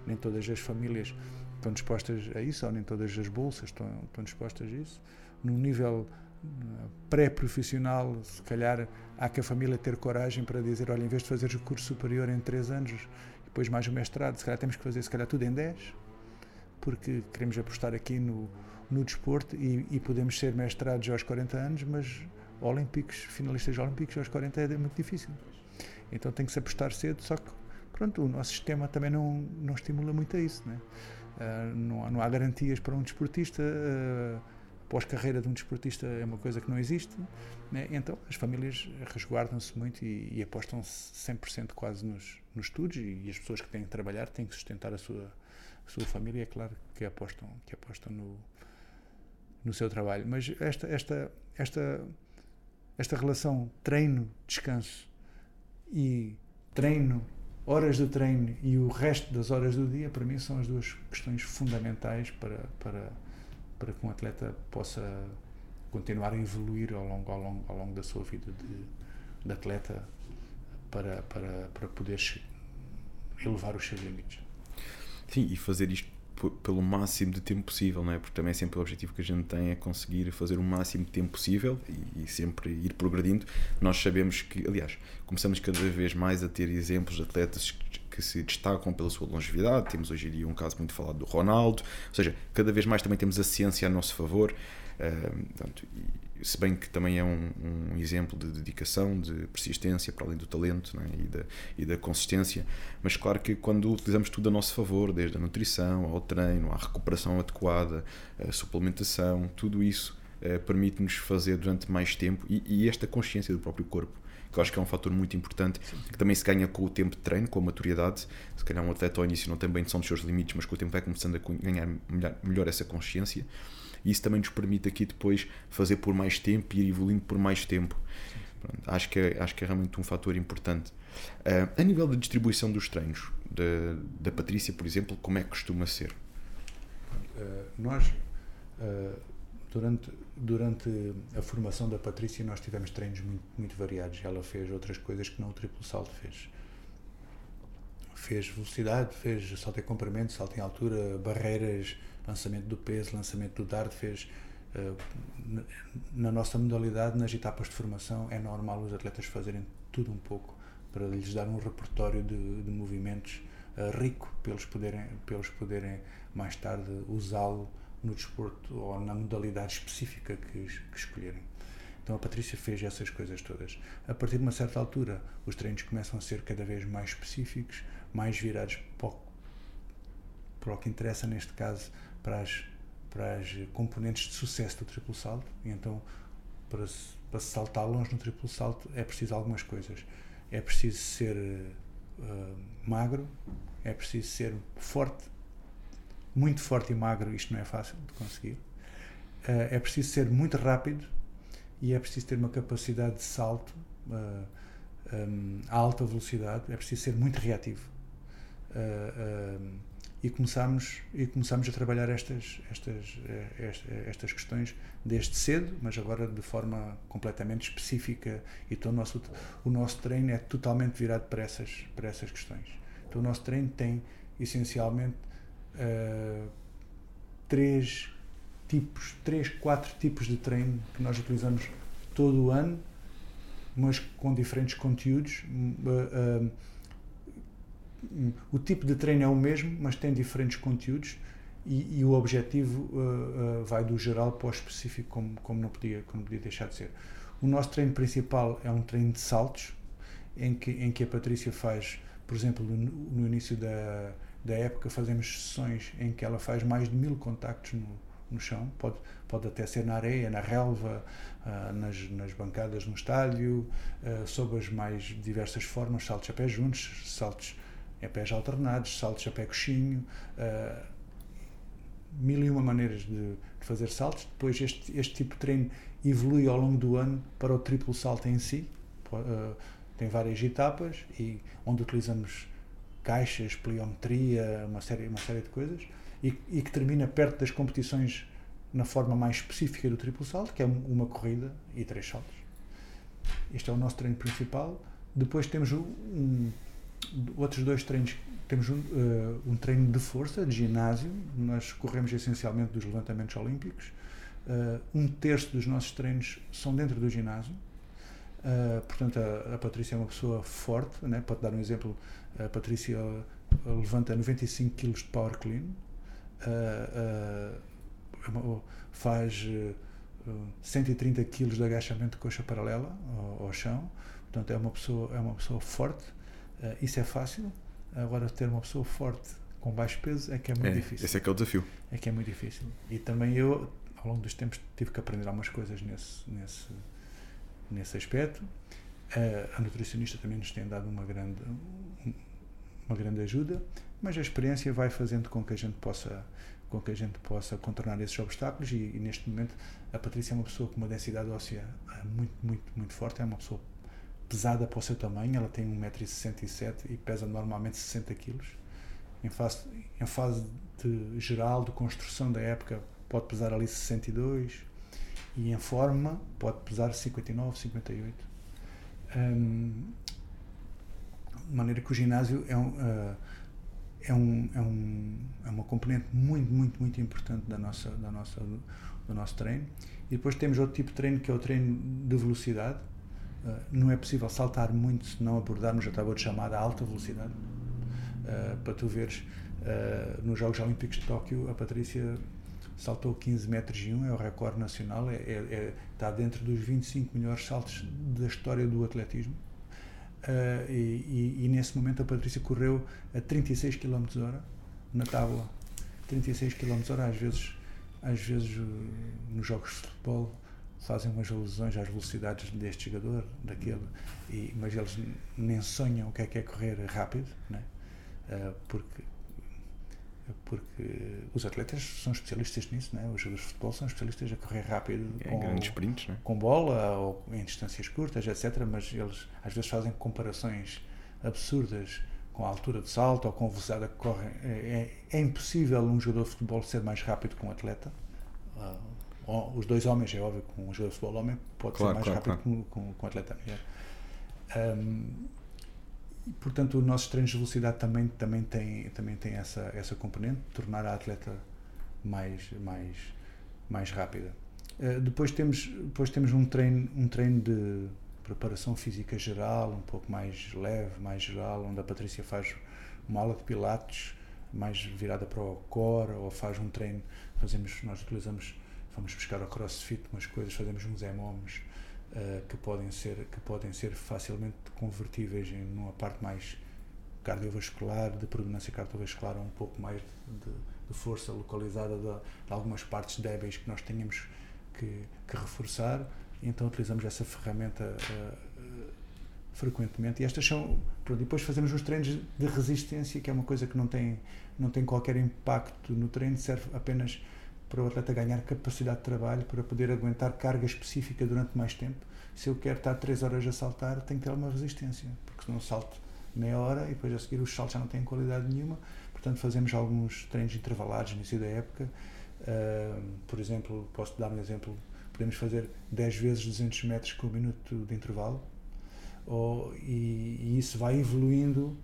nem todas as famílias estão dispostas a isso, ou nem todas as bolsas estão, estão dispostas a isso. No nível pré-profissional, se calhar há que a família ter coragem para dizer, olha, em vez de fazer o curso superior em 3 anos, depois mais o mestrado, se calhar temos que fazer se calhar tudo em 10, porque queremos apostar aqui no, no desporto e, e podemos ser mestrados aos 40 anos, mas olímpicos, finalistas olímpicos aos 40 é muito difícil. Então tem que se apostar cedo, só que pronto, o nosso sistema também não, não estimula muito a isso. Né? Uh, não, não há garantias para um desportista. Uh, pós-carreira de um desportista é uma coisa que não existe, né? então as famílias resguardam-se muito e, e apostam 100% quase nos, nos estudos e, e, as pessoas que têm que trabalhar têm que sustentar a sua, a sua família, é claro que apostam, que apostam no, no seu trabalho. Mas esta, esta, esta, esta relação treino-descanso e treino horas de treino e o resto das horas do dia, para mim, são as duas questões fundamentais para, para, para que um atleta possa continuar a evoluir ao longo, ao longo, ao longo da sua vida de, de atleta para, para, para poder elevar os seus limites. Sim, e fazer isto pelo máximo de tempo possível, não é? Porque também é sempre o objetivo que a gente tem é conseguir fazer o máximo de tempo possível e, e, sempre ir progredindo. Nós sabemos que, aliás, começamos cada vez mais a ter exemplos de atletas que, se destacam pela sua longevidade. Temos hoje em dia um caso muito falado do Ronaldo, ou seja, cada vez mais também temos a ciência a nosso favor. Uh, portanto, se bem que também é um, um, exemplo de dedicação, de persistência, para além do talento é? e, da, e da consistência, mas claro que quando utilizamos tudo a nosso favor, desde a nutrição ao treino, à recuperação adequada, a suplementação, tudo isso eh, permite-nos fazer durante mais tempo e, e, esta consciência do próprio corpo, que eu acho que é um fator muito importante, que também se ganha com o tempo de treino, com a maturidade. Se calhar um atleta ao início não tem bem noção dos seus limites, mas com o tempo vai começando a ganhar melhor, melhor essa consciência e isso também nos permite aqui depois fazer por mais tempo e ir evoluindo por mais tempo. Pronto, acho, que é, acho que é realmente um fator importante. Uh, a nível da distribuição dos treinos, da, da Patrícia, por exemplo, como é que costuma ser? Uh, nós, uh, durante, durante a formação da Patrícia, nós tivemos treinos muito, muito variados. Ela fez outras coisas que não o triplo salto fez. Fez velocidade, fez salto em comprimento, salto em altura, barreiras, lançamento do peso, lançamento do dardo, fez uh, na nossa modalidade, nas etapas de formação, é normal os atletas fazerem tudo um pouco para lhes dar um repertório de, de movimentos uh, rico para eles poderem, para eles poderem mais tarde usá-lo no desporto ou na modalidade específica que, que escolherem. Então a Patrícia fez essas coisas todas. A partir de uma certa altura, os treinos começam a ser cada vez mais específicos, mais virados para o, para o que interessa neste caso para as, para as componentes de sucesso do triplo salto. E então, para para saltar longe no triplo salto, é preciso algumas coisas. É preciso ser uh, magro, é preciso ser forte, muito forte e magro, isto não é fácil de conseguir. Uh, é preciso ser muito rápido e é preciso ter uma capacidade de salto uh, um, a alta velocidade, é preciso ser muito reativo. Uh, e começamos e começamos a trabalhar estas estas estas, estas questões desde cedo mas agora de forma completamente específica então o nosso o nosso treino é totalmente virado para essas para essas questões então o nosso treino tem essencialmente uh, três tipos três quatro tipos de treino que nós utilizamos todo o ano mas com diferentes conteúdos uh, uh, o tipo de treino é o mesmo, mas tem diferentes conteúdos e, e o objetivo uh, uh, vai do geral para o específico, como, como, não podia, como podia deixar de ser. O nosso treino principal é um treino de saltos, em que, em que a Patrícia faz, por exemplo, no, no início da, da época, fazemos sessões em que ela faz mais de mil contactos no, no chão, pode, pode até ser na areia, na relva, uh, nas, nas bancadas no estádio, uh, sob as mais diversas formas, saltos a pé juntos, saltos é pés alternados, saltos a pé coxinho, uh, mil e uma maneiras de, de, fazer saltos. Depois este, este tipo de treino evolui ao longo do ano para o triplo salto em si. Tem várias etapas e onde utilizamos caixas, pliometria, uma série, uma série de coisas e, e que termina perto das competições na forma mais específica do triplo salto, que é uma corrida e três saltos. Este é o nosso treino principal. Depois temos um, outros dois treinos, temos um, uh, um, treino de força, de ginásio, nós corremos essencialmente dos levantamentos olímpicos. Uh, um terço dos nossos treinos são dentro do ginásio. Uh, portanto, a, a, Patrícia é uma pessoa forte, né? dar um exemplo, a Patrícia levanta 95 kg de power clean, faz 130 kg de agachamento de coxa paralela ao, ao chão, portanto é uma pessoa, é uma pessoa forte, isso é fácil, agora ter uma pessoa forte com baixo peso é que é muito é, difícil. Esse é que é o desafio. É que é muito difícil. E também eu, ao longo dos tempos, tive que aprender algumas coisas nesse, nesse, nesse aspecto. A nutricionista também nos tem dado uma grande, uma grande ajuda, mas a experiência vai fazendo com que a gente possa com que a gente possa contornar esses obstáculos e, e, neste momento a Patrícia é uma pessoa com uma densidade óssea eh, muito, muito, muito forte, é uma pessoa pesada para o seu tamanho, ela tem 1,67m e pesa normalmente 60 kg. Em fase, em fase de geral, de construção da época, pode pesar ali 62 e em forma pode pesar 59, 58. Um, maneira que o ginásio é um, uh, é, um, é, um, é uma componente muito, muito, muito importante da nossa, da nossa, do nosso treino. E depois temos outro tipo de treino que é o treino de velocidade. Uh, não é possível saltar muito se não abordarmos a tábua de chamada alta velocidade. Uh, para tu veres, nos Jogos Olímpicos de Tóquio, a Patrícia saltou 15 metros e 1, é o recorde nacional, é, é, é, está dentro dos 25 melhores saltos da história do atletismo. Uh, e, e, nesse momento a Patrícia correu a 36 km hora na tábua 36 km hora às vezes às vezes nos jogos de futebol fazem umas alusões às velocidades deste jogador daquele e, mas eles nem sonham o que é que é correr rápido né? Uh, porque porque os atletas são especialistas nisso, né? os jogadores de futebol são especialistas a correr rápido é, com, grandes sprints, né? com bola ou em distâncias curtas, etc. Mas eles às vezes fazem comparações absurdas com a altura de salto ou com a velocidade que correm. É, é, é impossível um jogador de futebol ser mais rápido que um atleta. Uh, os dois homens, é óbvio que um jogador de futebol homem pode claro, ser mais claro, rápido claro. com um atleta mulher. Um, portanto, os nossos treinos de velocidade também, também têm, também têm essa, essa componente, tornar a atleta mais, mais, mais rápida. Uh, depois temos, depois temos um, treino, um treino de preparação física geral, um pouco mais leve, mais geral, onde a Patrícia faz uma aula de pilates mais virada para o core, ou faz um treino, fazemos, nós utilizamos, vamos buscar ao crossfit umas coisas, fazemos uns hemomes, uh, que, podem ser, que podem ser facilmente convertíveis em uma parte mais cardiovascular, de predominância cardiovascular, um pouco mais de, de força localizada de, de, algumas partes débeis que nós tenhamos que, que reforçar. Então utilizamos essa ferramenta uh, frequentemente. E estas são. Depois fazemos uns treinos de resistência, que é uma coisa que não tem, não tem qualquer impacto no treino, serve apenas para o atleta ganhar capacidade de trabalho, para poder aguentar carga específica durante mais tempo. Se eu quero estar 3 horas a saltar, tenho que ter uma resistência, porque senão salto meia hora e depois a seguir os saltos já não têm qualidade nenhuma. Portanto, fazemos alguns treinos intervalados no início da época. Uh, por exemplo, posso dar um exemplo: podemos fazer 10 vezes 200 metros com um minuto de intervalo, ou, e, e isso vai evoluindo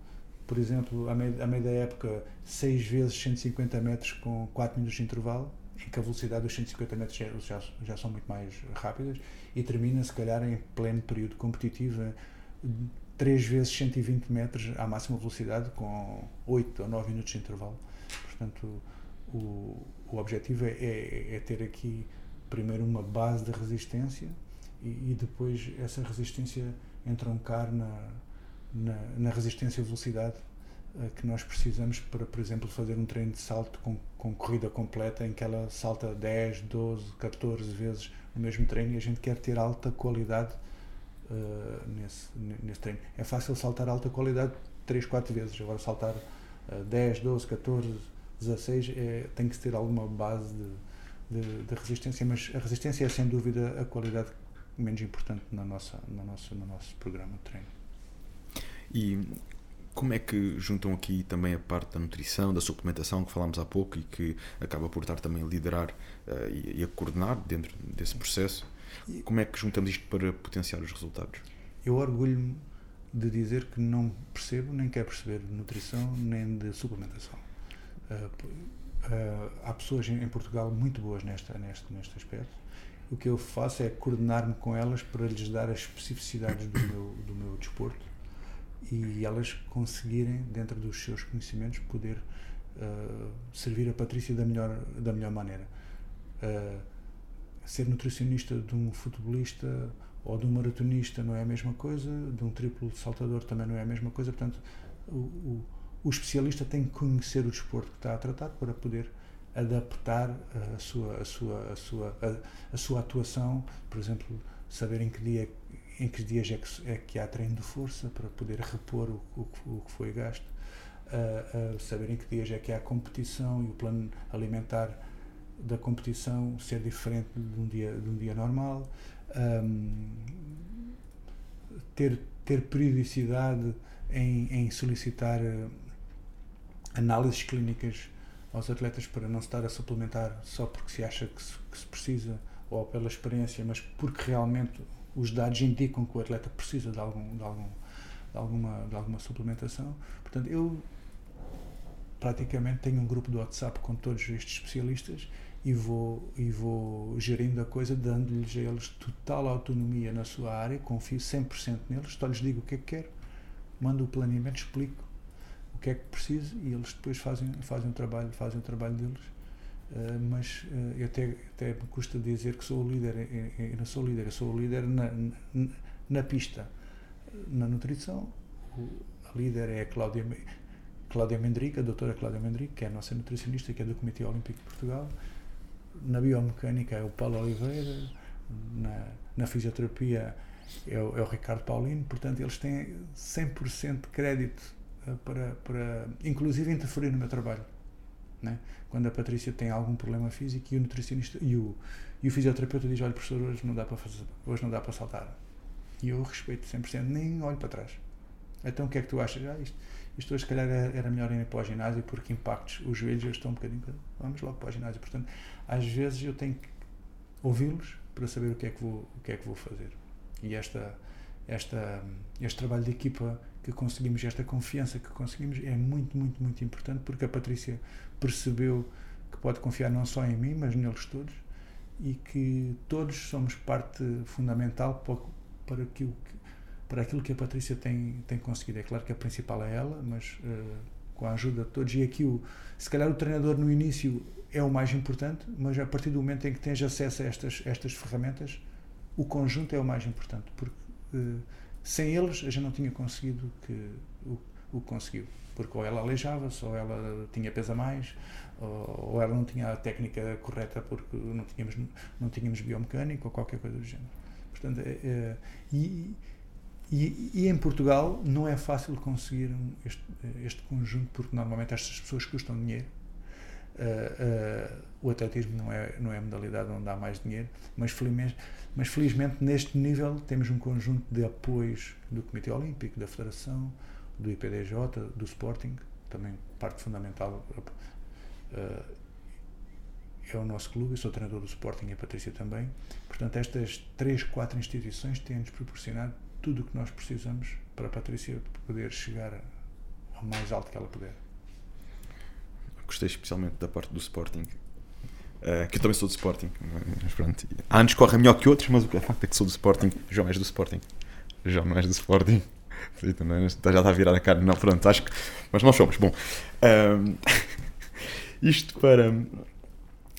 por exemplo, a meio, a meio da época, 6 vezes 150 metros com 4 minutos de intervalo, que a velocidade dos 150 metros já, já, são muito mais rápidas e termina se calhar em pleno período competitivo 3 vezes 120 metros à máxima velocidade com 8 ou 9 minutos de intervalo. Portanto, o, o objetivo é, é, é ter aqui primeiro uma base de resistência e, e depois essa resistência entroncar na, na, na resistência e velocidade eh, que nós precisamos para, por exemplo, fazer um treino de salto com, com corrida completa em que ela salta 10, 12, 14 vezes no mesmo treino e a gente quer ter alta qualidade uh, nesse, nesse treino. É fácil saltar alta qualidade 3, 4 vezes, agora saltar uh, 10, 12, 14, 16 é, tem que ter alguma base de, de, de, resistência, mas a resistência é sem dúvida a qualidade menos importante na nossa, na nossa, no nosso programa de treino. E como é que juntam aqui também a parte da nutrição, da suplementação que falámos há pouco e que acaba por estar também a liderar uh, e, e, a coordenar dentro desse processo? Como é que juntamos isto para potenciar os resultados? Eu orgulho-me de dizer que não percebo nem quero perceber de nutrição nem de suplementação. Uh, uh, há pessoas em, em, Portugal muito boas nesta, neste, neste aspecto. O que eu faço é coordenar-me com elas para lhes dar as especificidades do meu, do meu desporto e elas conseguirem, dentro dos seus conhecimentos, poder uh, servir a Patrícia da melhor, da melhor maneira. ser nutricionista de um futebolista ou de um maratonista não é a mesma coisa, de um triplo saltador também não é a mesma coisa, portanto, o, o, o especialista tem que conhecer o desporto que está a tratar para poder adaptar a sua, a sua, a sua, a, a sua atuação, por exemplo, saber em que dia em que dias é que, é que há treino de força para poder repor o, o, o que foi gasto, uh, uh, saber em que dias é que há competição e o plano alimentar da competição ser diferente de um dia, de um dia normal, um, ter, ter periodicidade em, em solicitar uh, análises clínicas aos atletas para não estar a suplementar só porque se acha que se, que se precisa ou pela experiência, mas porque realmente os dados indicam que o atleta precisa de, algum, de, algum, de, alguma, de alguma suplementação. Portanto, eu praticamente tenho um grupo do WhatsApp com todos estes especialistas e vou, e vou gerindo a coisa, dando-lhes eles total autonomia na sua área, confio 100% neles, só lhes digo o que é que quero, mando o planeamento, explico o que é que preciso e eles depois fazem, fazem, o, trabalho, fazem o trabalho deles. Uh, mas uh, eu até, até me custa dizer que sou o líder, eu, eu não sou o líder, eu sou o líder na, na, na pista. Na nutrição, a líder é a Cláudia, Cláudia Mendrica, a doutora Cláudia Mendrica, que é a nossa nutricionista, que é do Comitê Olímpico de Portugal na biomecânica é o Paulo Oliveira, na, na fisioterapia é o, é o, Ricardo Paulino, portanto eles têm 100% de crédito eh, para, para, inclusive, interferir no meu trabalho. Né? Quando a Patrícia tem algum problema físico e o nutricionista e o, e o fisioterapeuta diz: Olha, professor, hoje não dá para, fazer, hoje não dá para saltar. E eu respeito 100%, nem olho para trás. Então o que é que tu achas? Ah, isto, isto hoje, se calhar, era melhor ir para o ginásio porque impactos os joelhos já estão um bocadinho. Vamos logo para o ginásio. Portanto, às vezes eu tenho que ouvi-los para saber o que é que vou, o que é que vou fazer. E esta, esta, este trabalho de equipa que conseguimos, esta confiança que conseguimos é muito, muito, muito importante porque a Patrícia percebeu que pode confiar não só em mim, mas neles todos e que todos somos parte fundamental para, para, aquilo, que, para aquilo que a Patrícia tem, tem conseguido. É claro que a principal é ela, mas uh, com a ajuda de todos. E aqui, o, se calhar, o treinador no início é o mais importante, mas a partir do momento em que tens acesso a estas, estas ferramentas, o conjunto é o mais importante, porque uh, sem eles a gente não tinha conseguido que, o, o que conseguiu. Porque ou ela aleijava-se, ou ela tinha peso a mais, ou, ou, ela não tinha a técnica correta porque não tínhamos, não tínhamos biomecânico ou qualquer coisa do género. Portanto, é, é, e, e, e, em Portugal não é fácil conseguir este, este conjunto, porque normalmente estas pessoas custam dinheiro Uh, o atletismo não é, não é a modalidade onde dá mais dinheiro, mas felizmente, mas felizmente neste nível temos um conjunto de apoios do Comitê Olímpico, da Federação, do IPDJ, do Sporting, também parte fundamental uh, é o nosso clube, eu sou treinador do Sporting e a Patrícia também. Portanto, estas três, quatro instituições têm-nos proporcionado tudo o que nós precisamos para a Patrícia poder chegar ao mais alto que ela puder gostei especialmente da parte do Sporting. Uh, que eu também sou do Sporting. Mas pronto. Há anos corre melhor que outros, mas o é facto é que sou do Sporting. João és do Sporting. Não és do Sporting. Também, já está a virar a cara. Não, pronto, acho que. Mas nós somos. Bom. Uh, isto para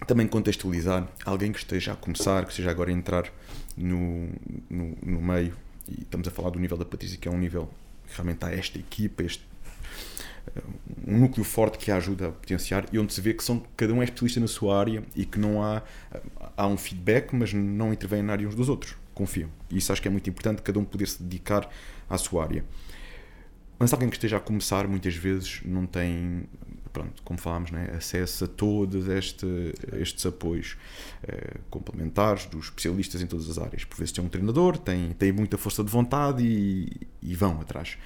também contextualizar alguém que esteja a começar, que esteja agora a entrar no, no, no meio. E estamos a falar do nível da Patrícia, que é um nível que realmente há esta equipa, este um núcleo forte que a ajuda a potenciar e onde se vê que são, cada um é especialista na sua área e que não há, há um feedback, mas não intervêm na área uns dos outros. Confiam. E isso acho que é muito importante, cada um poder se dedicar à sua área. Mas alguém que esteja a começar, muitas vezes, não tem, pronto, como falámos, né, acesso a todos este, estes apoios eh, complementares dos especialistas em todas as áreas. Por vezes tem um treinador, tem, tem muita força de vontade e, e vão atrás.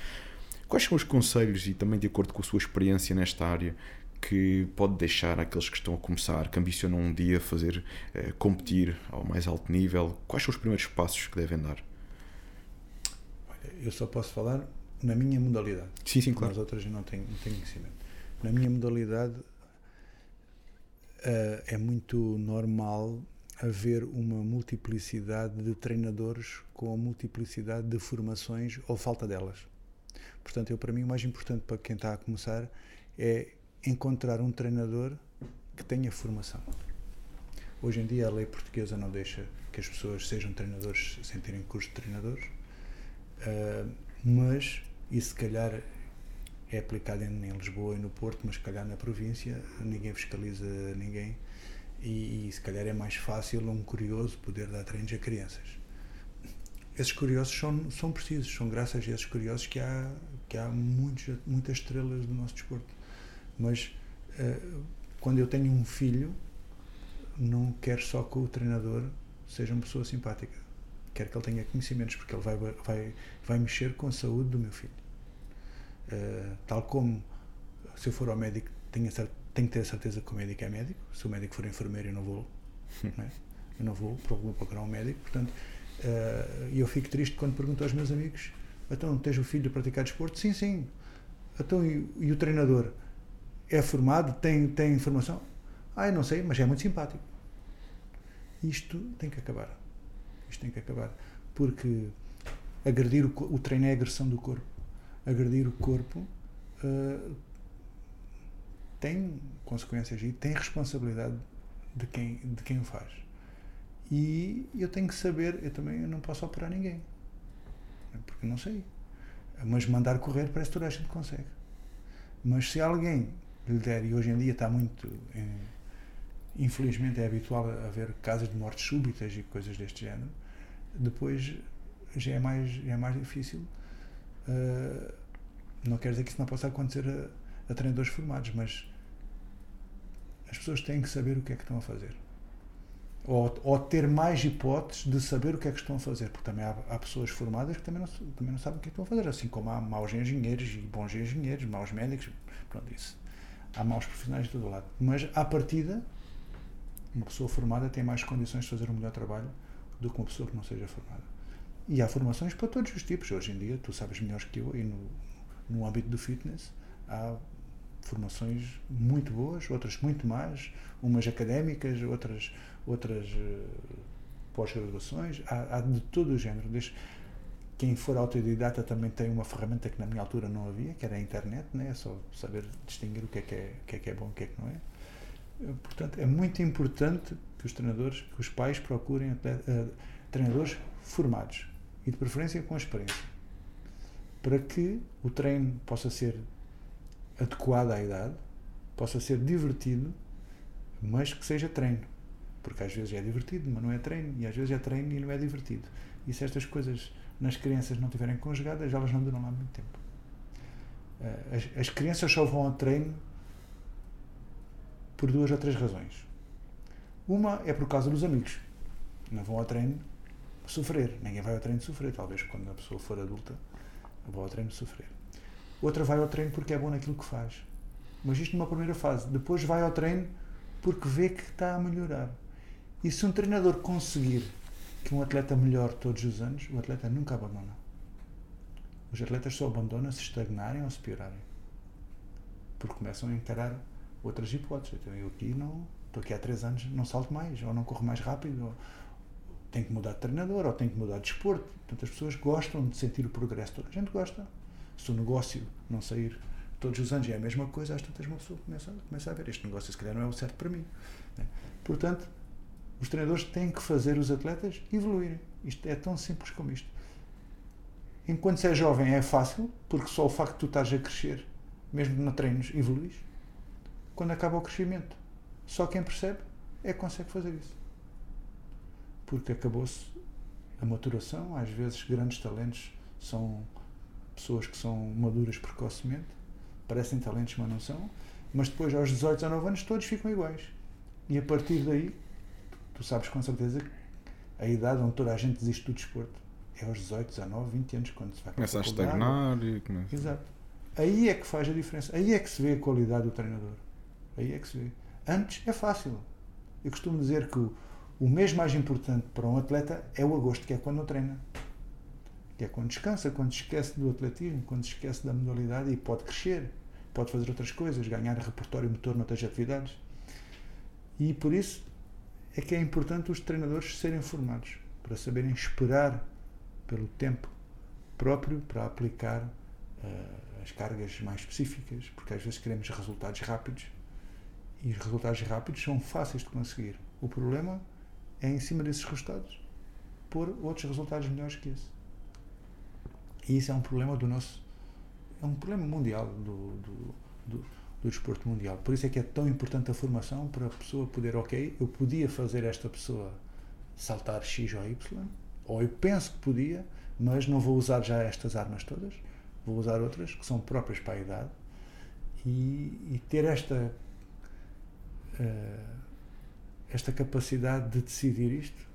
Quais são os conselhos, e também de acordo com a sua experiência nesta área, que pode deixar aqueles que estão a começar, que ambicionam um dia fazer, eh, competir ao mais alto nível? Quais são os primeiros passos que devem dar? Eu só posso falar na minha modalidade. Sim, sim, claro. Nas outras eu não tenho, não tenho conhecimento. Na minha modalidade uh, é muito normal haver uma multiplicidade de treinadores com a multiplicidade de formações ou falta delas. Portanto, eu, para mim, o mais importante para quem está a começar é encontrar um treinador que tenha formação. Hoje em dia, a lei portuguesa não deixa que as pessoas sejam treinadores sem terem curso de treinadores, uh, mas isso, se calhar, é aplicado em, em, Lisboa e no Porto, mas se calhar na província ninguém fiscaliza ninguém e, e, se calhar é mais fácil um curioso poder dar treinos a crianças. Esses curiosos são, são precisos, são graças a esses curiosos que há, que há muitos, muitas estrelas do nosso desporto. Mas uh, quando eu tenho um filho, não quero só que o treinador seja uma pessoa simpática. Quero que ele tenha conhecimentos, porque ele vai, vai, vai mexer com a saúde do meu filho. Uh, tal como se eu for ao médico, tenho, tenho que ter a certeza que o médico é médico. Se o médico for enfermeiro, eu não vou. não é? Eu não vou procurar um médico. Portanto, uh, eu fico triste quando pergunto aos meus amigos: então, tens o filho a praticar desporto? Sim, sim. Então, e, e o treinador? É formado? Tem, tem informação? Ah, eu não sei, mas é muito simpático. Isto tem que acabar. Isto tem que acabar. Porque agredir o, o treino é agressão do corpo. Agredir o corpo uh, tem consequências e tem responsabilidade de quem, de quem o faz. E eu tenho que saber, eu também não posso operar ninguém. Porque não sei. Mas mandar correr parece que toda a gente consegue. Mas se alguém lhe der, e hoje em dia está muito. Em, infelizmente é habitual haver casos de mortes súbitas e coisas deste género, depois já é mais, já é mais difícil. Uh, não quer dizer que isso não possa acontecer a, a treinadores formados, mas as pessoas têm que saber o que é que estão a fazer. Ou, ou, ter mais hipóteses de saber o que é que estão a fazer, porque também há, há, pessoas formadas que também não, também não sabem o que é que estão a fazer, assim como há maus engenheiros e bons engenheiros, maus médicos, pronto, isso. Há maus profissionais de todo lado. Mas, à partida, uma pessoa formada tem mais condições de fazer um melhor trabalho do que uma pessoa que não seja formada. E há formações para todos os tipos. Hoje em dia, tu sabes melhor que eu, e no, no âmbito do fitness, há formações muito boas, outras muito más, umas académicas, outras, outras uh, pós-graduações, há, há, de todo o género. Desde, quem for autodidata também tem uma ferramenta que na minha altura não havia, que era a internet, né? é só saber distinguir o que é que é, o que é, que é bom e o que é que não é. Portanto, é muito importante que os treinadores, que os pais procurem uh, treinadores formados e de preferência com experiência, para que o treino possa ser adequado à idade, possa ser divertido, mas que seja treino. Porque às vezes é divertido, mas não é treino, e às vezes é treino e não é divertido. E se estas coisas nas crianças não estiverem conjugadas, elas não duram lá muito tempo. Uh, as, as crianças só vão ao treino por duas ou três razões. Uma é por causa dos amigos. Não vão ao treino sofrer. Ninguém vai ao treino sofrer. Talvez quando a pessoa for adulta, vá ao treino sofrer. Outra vai ao treino porque é bom naquilo que faz. Mas isto numa primeira fase. Depois vai ao treino porque vê que está a melhorar. E se um treinador conseguir que um atleta melhore todos os anos, o atleta nunca abandona. Os atletas só abandonam se estagnarem ou se piorarem. Porque começam a encarar outras hipóteses. Então, eu aqui não estou aqui há três anos, não salto mais, ou não corro mais rápido, ou tenho que mudar de treinador, ou tenho que mudar de desporto. Portanto, as pessoas gostam de sentir o progresso. Toda a gente gosta. Se o negócio não sair todos os anos é a mesma coisa, às tantas uma pessoa começa, começa a ver este negócio, se calhar não é o certo para mim. Né? Portanto, os treinadores têm que fazer os atletas evoluírem. Isto é tão simples como isto. Enquanto se é jovem é fácil, porque só o facto de tu estás a crescer, mesmo na treinos, evoluís quando acaba o crescimento. Só quem percebe é que consegue fazer isso. Porque acabou-se a maturação, às vezes grandes talentos são pessoas que são maduras precocemente, parecem talentos, mas não são, mas depois aos 18, 19 anos todos ficam iguais. E a partir daí, tu sabes com certeza que a idade onde toda a gente desiste do desporto é aos 18, 19, 20 anos, quando se vai Começa a estagnar e começa... Exato. Aí é que faz a diferença. Aí é que se vê a qualidade do treinador. Aí é que se vê. Antes é fácil. Eu costumo dizer que o, o mês mais importante para um atleta é o agosto, que é quando treina. que é quando descansa, quando esquece do atletismo, quando esquece da modalidade e pode crescer, pode fazer outras coisas, ganhar repertório motor noutras atividades. E por isso é que é importante os treinadores serem formados, para saberem esperar pelo tempo próprio para aplicar uh, as cargas mais específicas, porque às vezes queremos resultados rápidos e os resultados rápidos são fáceis de conseguir. O problema é, em cima desses resultados, pôr outros resultados melhores que esse. E isso é um problema do nosso. É um problema mundial do, do, do, do desporto mundial. Por isso é que é tão importante a formação para a pessoa poder, ok, eu podia fazer esta pessoa saltar X ou Y, ou eu penso que podia, mas não vou usar já estas armas todas, vou usar outras que são próprias para a idade e, e ter esta uh, esta capacidade de decidir isto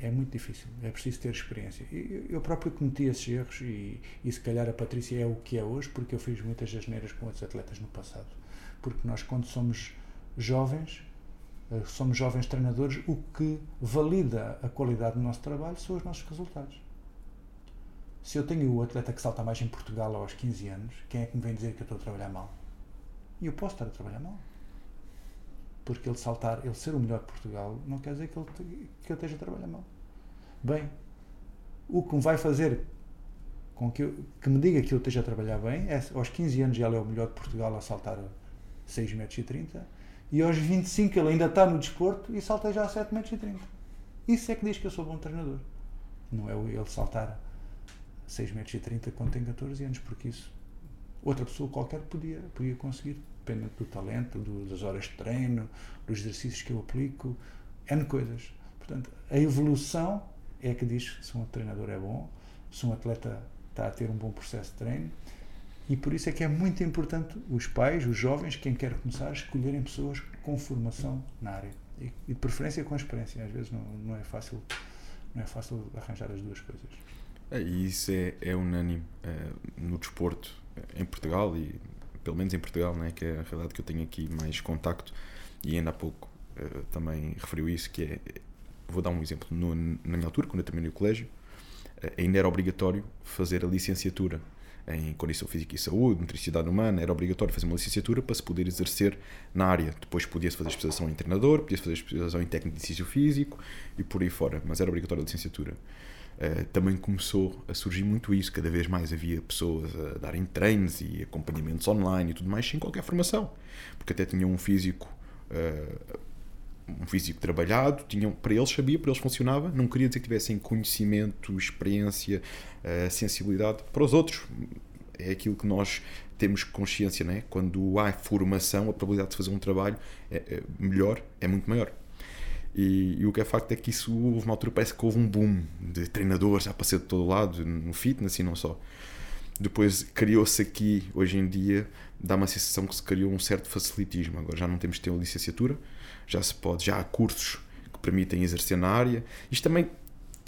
é muito difícil, é preciso ter experiência. Eu próprio cometi esses erros e, e se calhar a Patrícia é o que é hoje porque eu fiz muitas asneiras com outros atletas no passado. Porque nós, quando somos jovens, eh, somos jovens treinadores, o que valida a qualidade do nosso trabalho são os nossos resultados. Se eu tenho o atleta que salta mais em Portugal aos 15 anos, quem é que me vem dizer que eu estou a trabalhar mal? E eu posso estar a trabalhar mal porque ele saltar, ele ser o melhor de Portugal, não quer dizer que, ele, que eu esteja a trabalhar mal. Bem, o que vai fazer com que, eu, que me diga que eu esteja a trabalhar bem é aos 15 anos ele é o melhor de Portugal a saltar 6 metros e 30 e aos 25 ele ainda está no desporto e salta já a 7 metros e 30. Isso é que diz que eu sou bom treinador. Não é ele saltar 6 metros e 30 quando tem 14 anos, porque isso outra pessoa qualquer podia, podia conseguir dependendo do talento, do, das horas de treino, dos exercícios que eu aplico, N coisas. Portanto, a evolução é que diz se um treinador é bom, se um atleta está a ter um bom processo de treino. E por isso é que é muito importante os pais, os jovens, quem quer começar, escolherem pessoas com formação na área. E, e de preferência com experiência. Às vezes não, não, é, fácil, não é fácil arranjar as duas coisas. É, e isso é, é unânime é, no desporto em Portugal e pelo menos em Portugal, né, que é a realidade que eu tenho aqui mais contacto, e ainda há pouco uh, também referiu isso, que é, vou dar um exemplo, no, na minha altura, quando eu terminei o colégio, uh, ainda era obrigatório fazer a licenciatura em Condição Física e Saúde, Nutricidade Humana, era obrigatório fazer uma licenciatura para se poder exercer na área. Depois podia-se fazer especialização em treinador, podia-se fazer especialização em técnico de exercício físico e por aí fora, mas era obrigatório a licenciatura. Uh, também começou a surgir muito isso. Cada vez mais havia pessoas a darem treinos e acompanhamentos online e tudo mais sem qualquer formação. Porque até tinham um físico, uh, um físico trabalhado, tinham, para eles sabia, para eles funcionava. Não queria dizer que tivessem conhecimento, experiência, uh, sensibilidade para os outros. É aquilo que nós temos consciência, né? Quando há formação, a probabilidade de fazer um trabalho é, é melhor é muito maior. E, e, o que é facto é que isso houve uma altura, parece que houve um boom de treinadores, já passei de todo lado, no fitness e não só. Depois criou-se aqui, hoje em dia, dá uma sensação que se criou um certo facilitismo. Agora já não temos de ter licenciatura, já se pode, já há cursos que permitem exercer na área. Isto também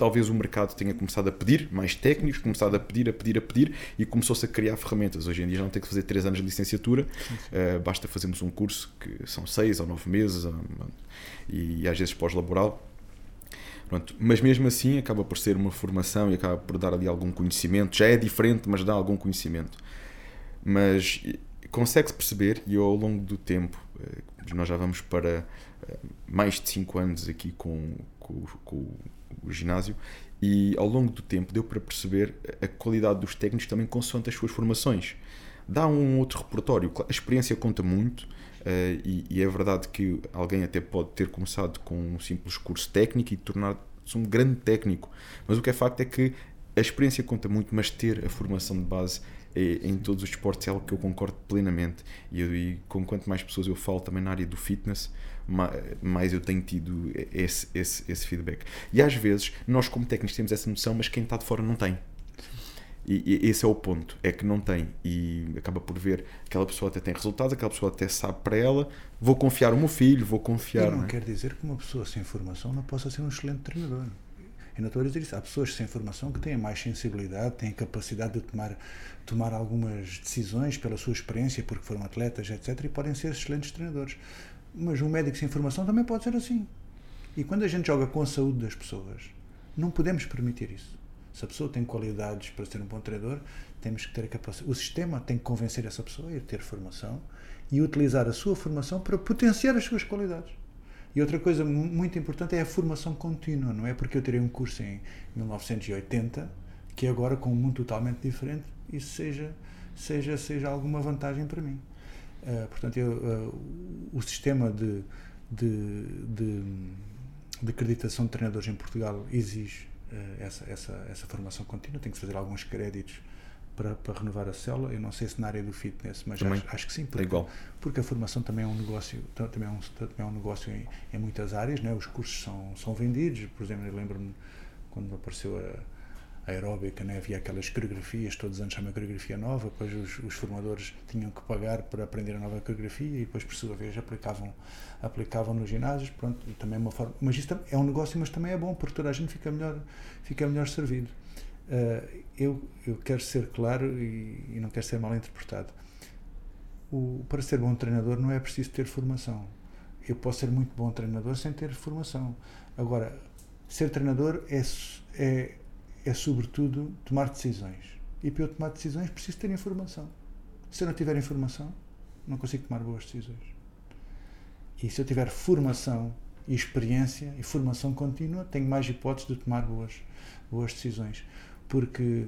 talvez o mercado tenha começado a pedir mais técnicos, começado a pedir, a pedir, a pedir e começou-se a criar ferramentas. Hoje em dia já não tem que fazer 3 anos de licenciatura, uh, basta fazermos um curso que são 6 ou 9 meses e, e às vezes pós-laboral. Pronto, mas mesmo assim acaba por ser uma formação e acaba por dar ali algum conhecimento. Já é diferente, mas dá algum conhecimento. Mas consegue-se perceber, e ao longo do tempo, eh, nós já vamos para mais de 5 anos aqui com, com, com o ginásio, e ao longo do tempo deu para perceber a qualidade dos técnicos também consoante as suas formações. Dá um outro repertório, a experiência conta muito, uh, e, e, é verdade que alguém até pode ter começado com um simples curso técnico e tornar-se um grande técnico, mas o que é facto é que a experiência conta muito, mas ter a formação de base é, em todos os esportes é algo que eu concordo plenamente. E, eu, e com quanto mais pessoas eu falo também na área do fitness, mais eu tenho tido esse, esse, esse feedback. E às vezes nós, como técnicos, temos essa noção, mas quem está de fora não tem. E, e, esse é o ponto, é que não tem. E acaba por ver aquela pessoa até tem resultados, aquela pessoa até sabe para ela, vou confiar o meu filho, vou confiar. Eu não, não é? quer dizer que uma pessoa sem formação não possa ser um excelente treinador. Eu não estou a dizer isso. Há pessoas sem formação que têm mais sensibilidade, têm capacidade de tomar, tomar algumas decisões pela sua experiência, porque foram atletas, etc., e podem ser excelentes treinadores. Mas um médico sem formação também pode ser assim. E quando a gente joga com a saúde das pessoas, não podemos permitir isso. Se a pessoa tem qualidades para ser um bom treinador, temos que ter a capacidade. O sistema tem que convencer essa pessoa a ir ter formação e utilizar a sua formação para potenciar as suas qualidades. E outra coisa muito importante é a formação contínua. Não é porque eu tirei um curso em 1980 que agora, com um mundo totalmente diferente, isso seja, seja, seja alguma vantagem para mim. Uh, portanto, eu, uh, o sistema de, de, de, de, acreditação de treinadores em Portugal exige uh, essa, essa, essa formação contínua. Tem que fazer alguns créditos para, para renovar a célula. Eu não sei se na área do fitness, mas acho, acho, que sim. Porque, é igual. porque a formação também é um negócio, também é um, também é um negócio em, em muitas áreas. Né? Os cursos são, são vendidos. Por exemplo, eu lembro-me quando apareceu a aeróbica, né? havia aquelas coreografias, todos os anos chama coreografia nova, depois os, os, formadores tinham que pagar para aprender a nova coreografia e depois, por sua vez, aplicavam, aplicavam nos ginásios, pronto, também é uma forma, mas isto é um negócio, mas também é bom, porque toda a gente fica melhor, fica melhor servido. Uh, eu, eu quero ser claro e, e, não quero ser mal interpretado. O, para ser bom treinador não é preciso ter formação. Eu posso ser muito bom treinador sem ter formação. Agora, ser treinador é, é é sobretudo tomar decisões. E para eu tomar decisões preciso ter informação. Se eu não tiver informação, não consigo tomar boas decisões. E se eu tiver formação e experiência e formação contínua, tenho mais hipóteses de tomar boas, boas decisões. Porque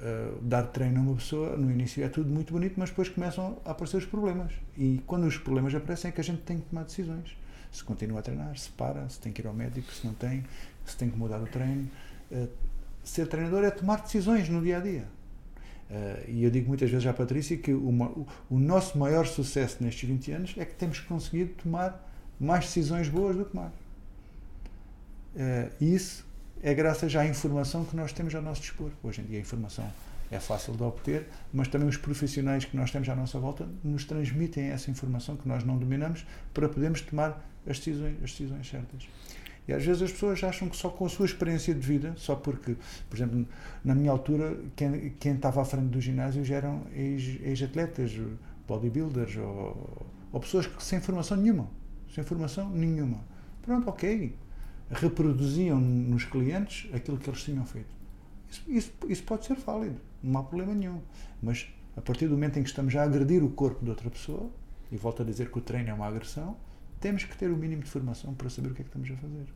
uh, dar treino a uma pessoa, no início é tudo muito bonito, mas depois começam a aparecer os problemas. E quando os problemas aparecem é que a gente tem que tomar decisões. Se continua a treinar, se para, se tem que ir ao médico, se não tem, se tem que mudar o treino. Uh, ser treinador é tomar decisões no dia a dia. Uh, e eu digo muitas vezes à Patrícia que uma, o, o, nosso maior sucesso nestes 20 anos é que temos conseguido tomar mais decisões boas do que mais. Uh, isso é graças à informação que nós temos ao nosso dispor. Hoje em dia a informação é fácil de obter, mas também os profissionais que nós temos à nossa volta nos transmitem essa informação que nós não dominamos para podermos tomar as decisões, as decisões certas. E às vezes as pessoas acham que só com a sua experiência de vida, só porque, por exemplo, na minha altura, quem, quem estava à frente do ginásio já eram ex-atletas, ex bodybuilders ou, ou, pessoas que, sem formação nenhuma. Sem formação nenhuma. Pronto, ok. Reproduziam nos clientes aquilo que eles tinham feito. Isso, isso, isso pode ser válido, não há problema nenhum. Mas a partir do momento em que estamos a agredir o corpo de outra pessoa, e volto a dizer que o treino é uma agressão, temos que ter o mínimo de formação para saber o que é que estamos a fazer.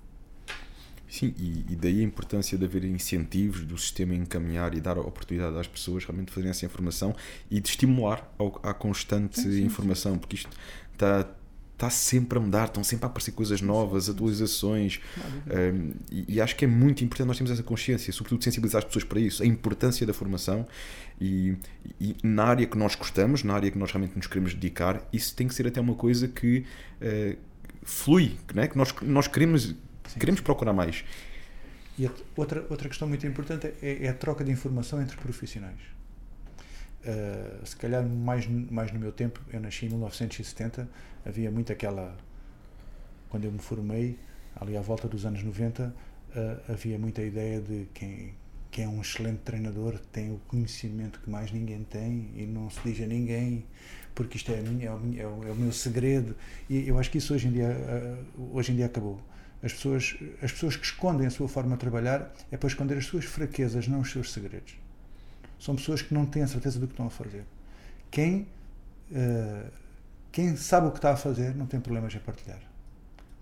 Sim, e, e, daí a importância de haver incentivos do sistema encaminhar e dar a oportunidade às pessoas realmente fazerem essa informação e de estimular ao, à constante sim, sim, informação, porque isto está está sempre a mudar, estão sempre a aparecer coisas novas, atualizações. Um, e, e, acho que é muito importante nós termos essa consciência, sobretudo sensibilizar as pessoas para isso, a importância da formação e, e, na área que nós gostamos, na área que nós realmente nos queremos dedicar, isso tem que ser até uma coisa que uh, flui, né? que nós, nós queremos, queremos procurar mais. E outra, outra questão muito importante é, é a troca de informação entre profissionais. Uh, se calhar mais, mais no meu tempo, eu nasci em 1970, havia muito aquela. Quando eu me formei, ali à volta dos anos 90, uh, eh, havia muita ideia de quem, quem é um excelente treinador tem o conhecimento que mais ninguém tem e não se diz a ninguém, porque isto é, a minha, é, o, é o meu segredo. E eu acho que isso hoje em dia, uh, hoje em dia acabou. As pessoas, as pessoas que escondem a sua forma de trabalhar é para esconder as suas fraquezas, não os seus segredos são pessoas que não têm a certeza do que estão a fazer. Quem, uh, quem sabe o que está a fazer não tem problemas em partilhar.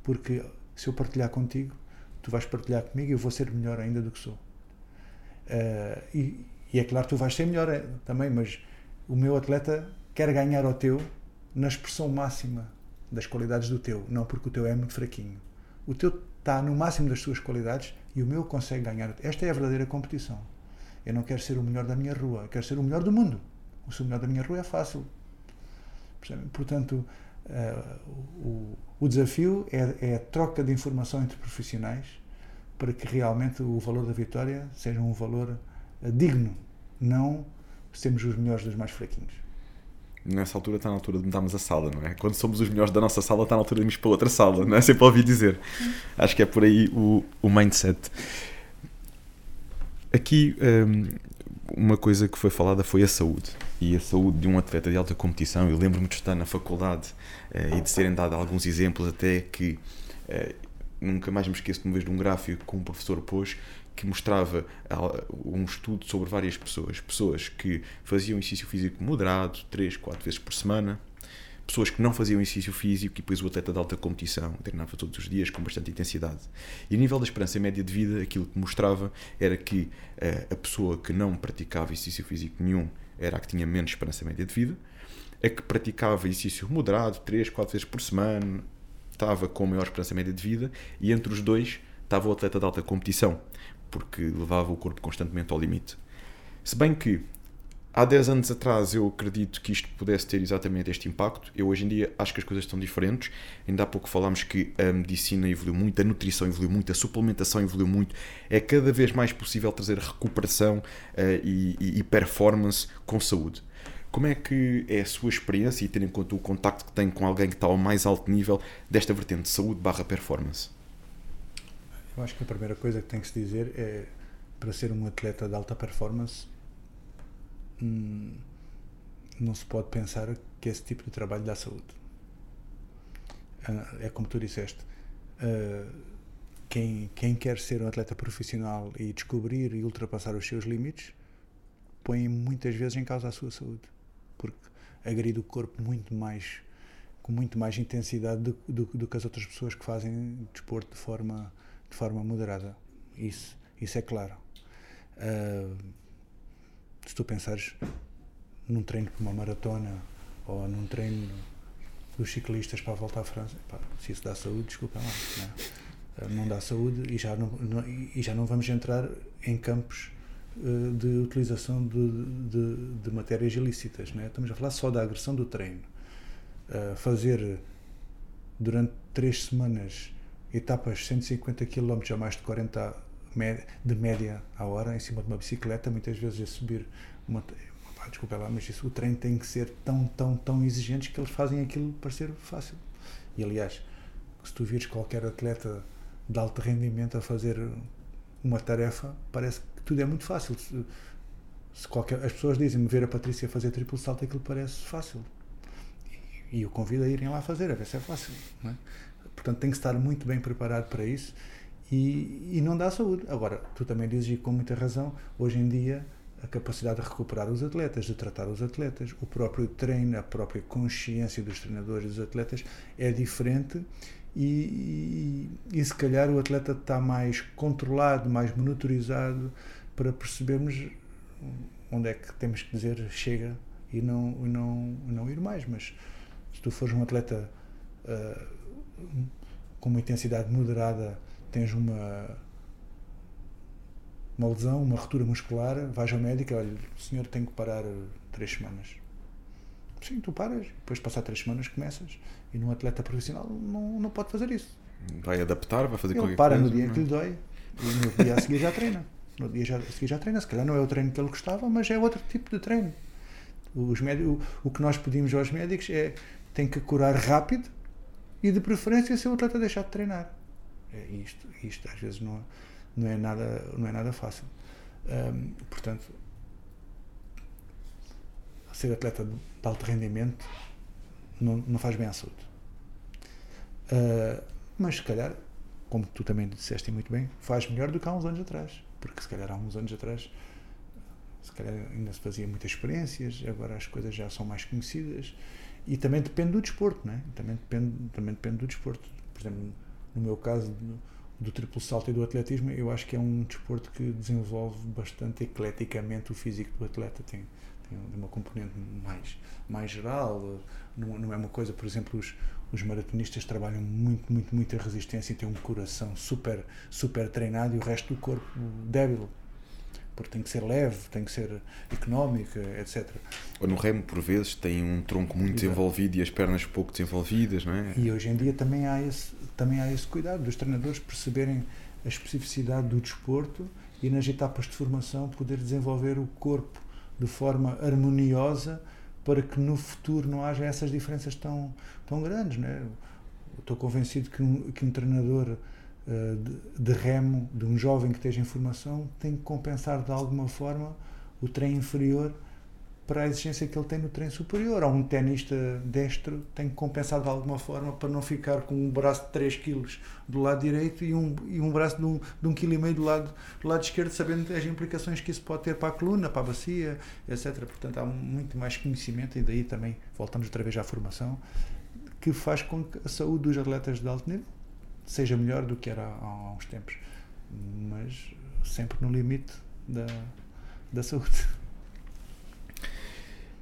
Porque se eu partilhar contigo, tu vais partilhar comigo e eu vou ser melhor ainda do que sou. Uh, e, e, é claro tu vais ser melhor eh, também, mas o meu atleta quer ganhar ao teu na expressão máxima das qualidades do teu, não porque o teu é muito fraquinho. O teu está no máximo das suas qualidades e o meu consegue ganhar. Esta é a verdadeira competição. Eu não quero ser o melhor da minha rua, quero ser o melhor do mundo. O ser o melhor da minha rua é fácil. Portanto, uh, o, o, desafio é, é, a troca de informação entre profissionais para que realmente o valor da vitória seja um valor uh, digno, não sermos os melhores dos mais fraquinhos. Nessa altura está na altura de mudarmos a sala, não é? Quando somos os melhores da nossa sala, está na altura de irmos para outra sala, não é? Sempre ouvi dizer. Acho que é por aí o, o mindset. Aqui um, uma coisa que foi falada foi a saúde e a saúde de um atleta de alta competição. Eu lembro-me de estar na faculdade uh, e de serem dados alguns exemplos, até que uh, nunca mais me esqueço de uma vez de um gráfico que um professor pôs que mostrava um estudo sobre várias pessoas. Pessoas que faziam exercício físico moderado, 3, 4 vezes por semana, pessoas que não faziam exercício físico e depois o atleta de alta competição treinava todos os dias com bastante intensidade. E a nível da esperança média de vida, aquilo que mostrava era que uh, a pessoa que não praticava exercício físico nenhum era a que tinha menos esperança média de vida, a que praticava exercício moderado, 3, 4 vezes por semana, estava com maior esperança média de vida, e entre os dois estava o atleta de alta competição, porque levava o corpo constantemente ao limite. Se bem que Há 10 anos atrás eu acredito que isto pudesse ter exatamente este impacto. Eu hoje em dia acho que as coisas estão diferentes. Ainda há pouco falámos que a medicina evoluiu muito, a nutrição evoluiu muito, a suplementação evoluiu muito. É cada vez mais possível trazer recuperação uh, e, e, performance com saúde. Como é que é a sua experiência e tendo em conta o contacto que tem com alguém que está ao mais alto nível desta vertente de saúde barra performance? Eu acho que a primeira coisa que tem que se dizer é para ser um atleta de alta performance hum, não se pode pensar que esse tipo de trabalho dá saúde. Uh, é como tu disseste. Uh, quem, quem quer ser um atleta profissional e descobrir e ultrapassar os seus limites põe muitas vezes em causa a sua saúde porque agride o corpo muito mais com muito mais intensidade do, do, do que as outras pessoas que fazem desporto de forma de forma moderada isso isso é claro uh, se tu pensares num treino para uma maratona ou num treino dos ciclistas para voltar à França, pá, se isso dá saúde, desculpa lá, não, é? Eh, não dá saúde e já não, não, e já não vamos entrar em campos uh, de utilização de, de, de, matérias ilícitas. Não é? Estamos a falar só da agressão do treino. Uh, fazer durante três semanas etapas 150 km a mais de 40 de média à hora em cima de uma bicicleta, muitas vezes a subir uma. Desculpa lá, mas isso, o treino tem que ser tão, tão, tão exigente que eles fazem aquilo parecer fácil. E aliás, se tu vires qualquer atleta de alto rendimento a fazer uma tarefa, parece que tudo é muito fácil. Se qualquer, as pessoas dizem-me ver a Patrícia fazer triplo salto, aquilo parece fácil. E, e eu convido a irem lá fazer, a ver se é fácil. É? Portanto, tem que estar muito bem preparado para isso e, e não dá saúde. Agora, tu também dizes, e com muita razão, hoje em dia a capacidade de recuperar os atletas, de tratar os atletas, o próprio treino, a própria consciência dos treinadores e dos atletas é diferente e, e, e, se calhar o atleta está mais controlado, mais monitorizado para percebermos onde é que temos que dizer chega e não, não, não ir mais. Mas se tu fores um atleta uh, com uma intensidade moderada tens uma uma lesão, uma ruptura muscular, vais ao médico, olha, o senhor tem que parar três semanas. Sim, tu paras, depois de passar três semanas começas. E num atleta profissional não, não pode fazer isso. Vai adaptar, vai fazer ele qualquer para coisa. no dia que lhe dói e no dia a seguir já treina. No dia a seguir já treina. Se calhar não é o treino que ele gostava, mas é outro tipo de treino. Os médicos, o, o que nós pedimos aos médicos é tem que curar rápido e de preferência se o atleta deixar de treinar. É isto, isto às vezes não, não, é, nada, não é nada fácil. Um, portanto, ser atleta de alto rendimento não, não faz bem à saúde. Uh, mas se calhar, como tu também disseste muito bem, faz melhor do que há uns anos atrás. Porque se calhar há uns anos atrás se calhar ainda se fazia muitas experiências, agora as coisas já são mais conhecidas e também depende do desporto, não é? Também depende, também depende do desporto. Por exemplo, no meu caso do, triplo salto e do atletismo, eu acho que é um desporto que desenvolve bastante ecleticamente o físico do atleta. Tem, tem uma componente mais, mais geral, não, não é uma coisa, por exemplo, os, os maratonistas trabalham muito, muito, muita resistência e têm um coração super, super treinado e o resto do corpo débil porque tem que ser leve, tem que ser económica, etc. Ou no remo, por vezes, tem um tronco muito Exato. desenvolvido e as pernas pouco desenvolvidas, não é? E hoje em dia também há esse, também há esse cuidado dos treinadores perceberem a especificidade do desporto e nas etapas de formação poder desenvolver o corpo de forma harmoniosa para que no futuro não haja essas diferenças tão, tão grandes. Não é? Estou convencido que um, que um treinador de, de, remo de um jovem que esteja em formação tem que compensar de alguma forma o trem inferior para a exigência que ele tem no treino superior. Ou um tenista destro tem que compensar de alguma forma para não ficar com um braço de 3 kg do lado direito e um, e um braço de 1,5 um, de um kg do lado, do lado esquerdo, sabendo as implicações que isso pode ter para a coluna, para a bacia, etc. Portanto, há muito mais conhecimento e daí também voltamos outra vez à formação, que faz com que a saúde dos atletas de alto nível seja melhor do que era há, há uns tempos. Mas sempre no limite da, da saúde.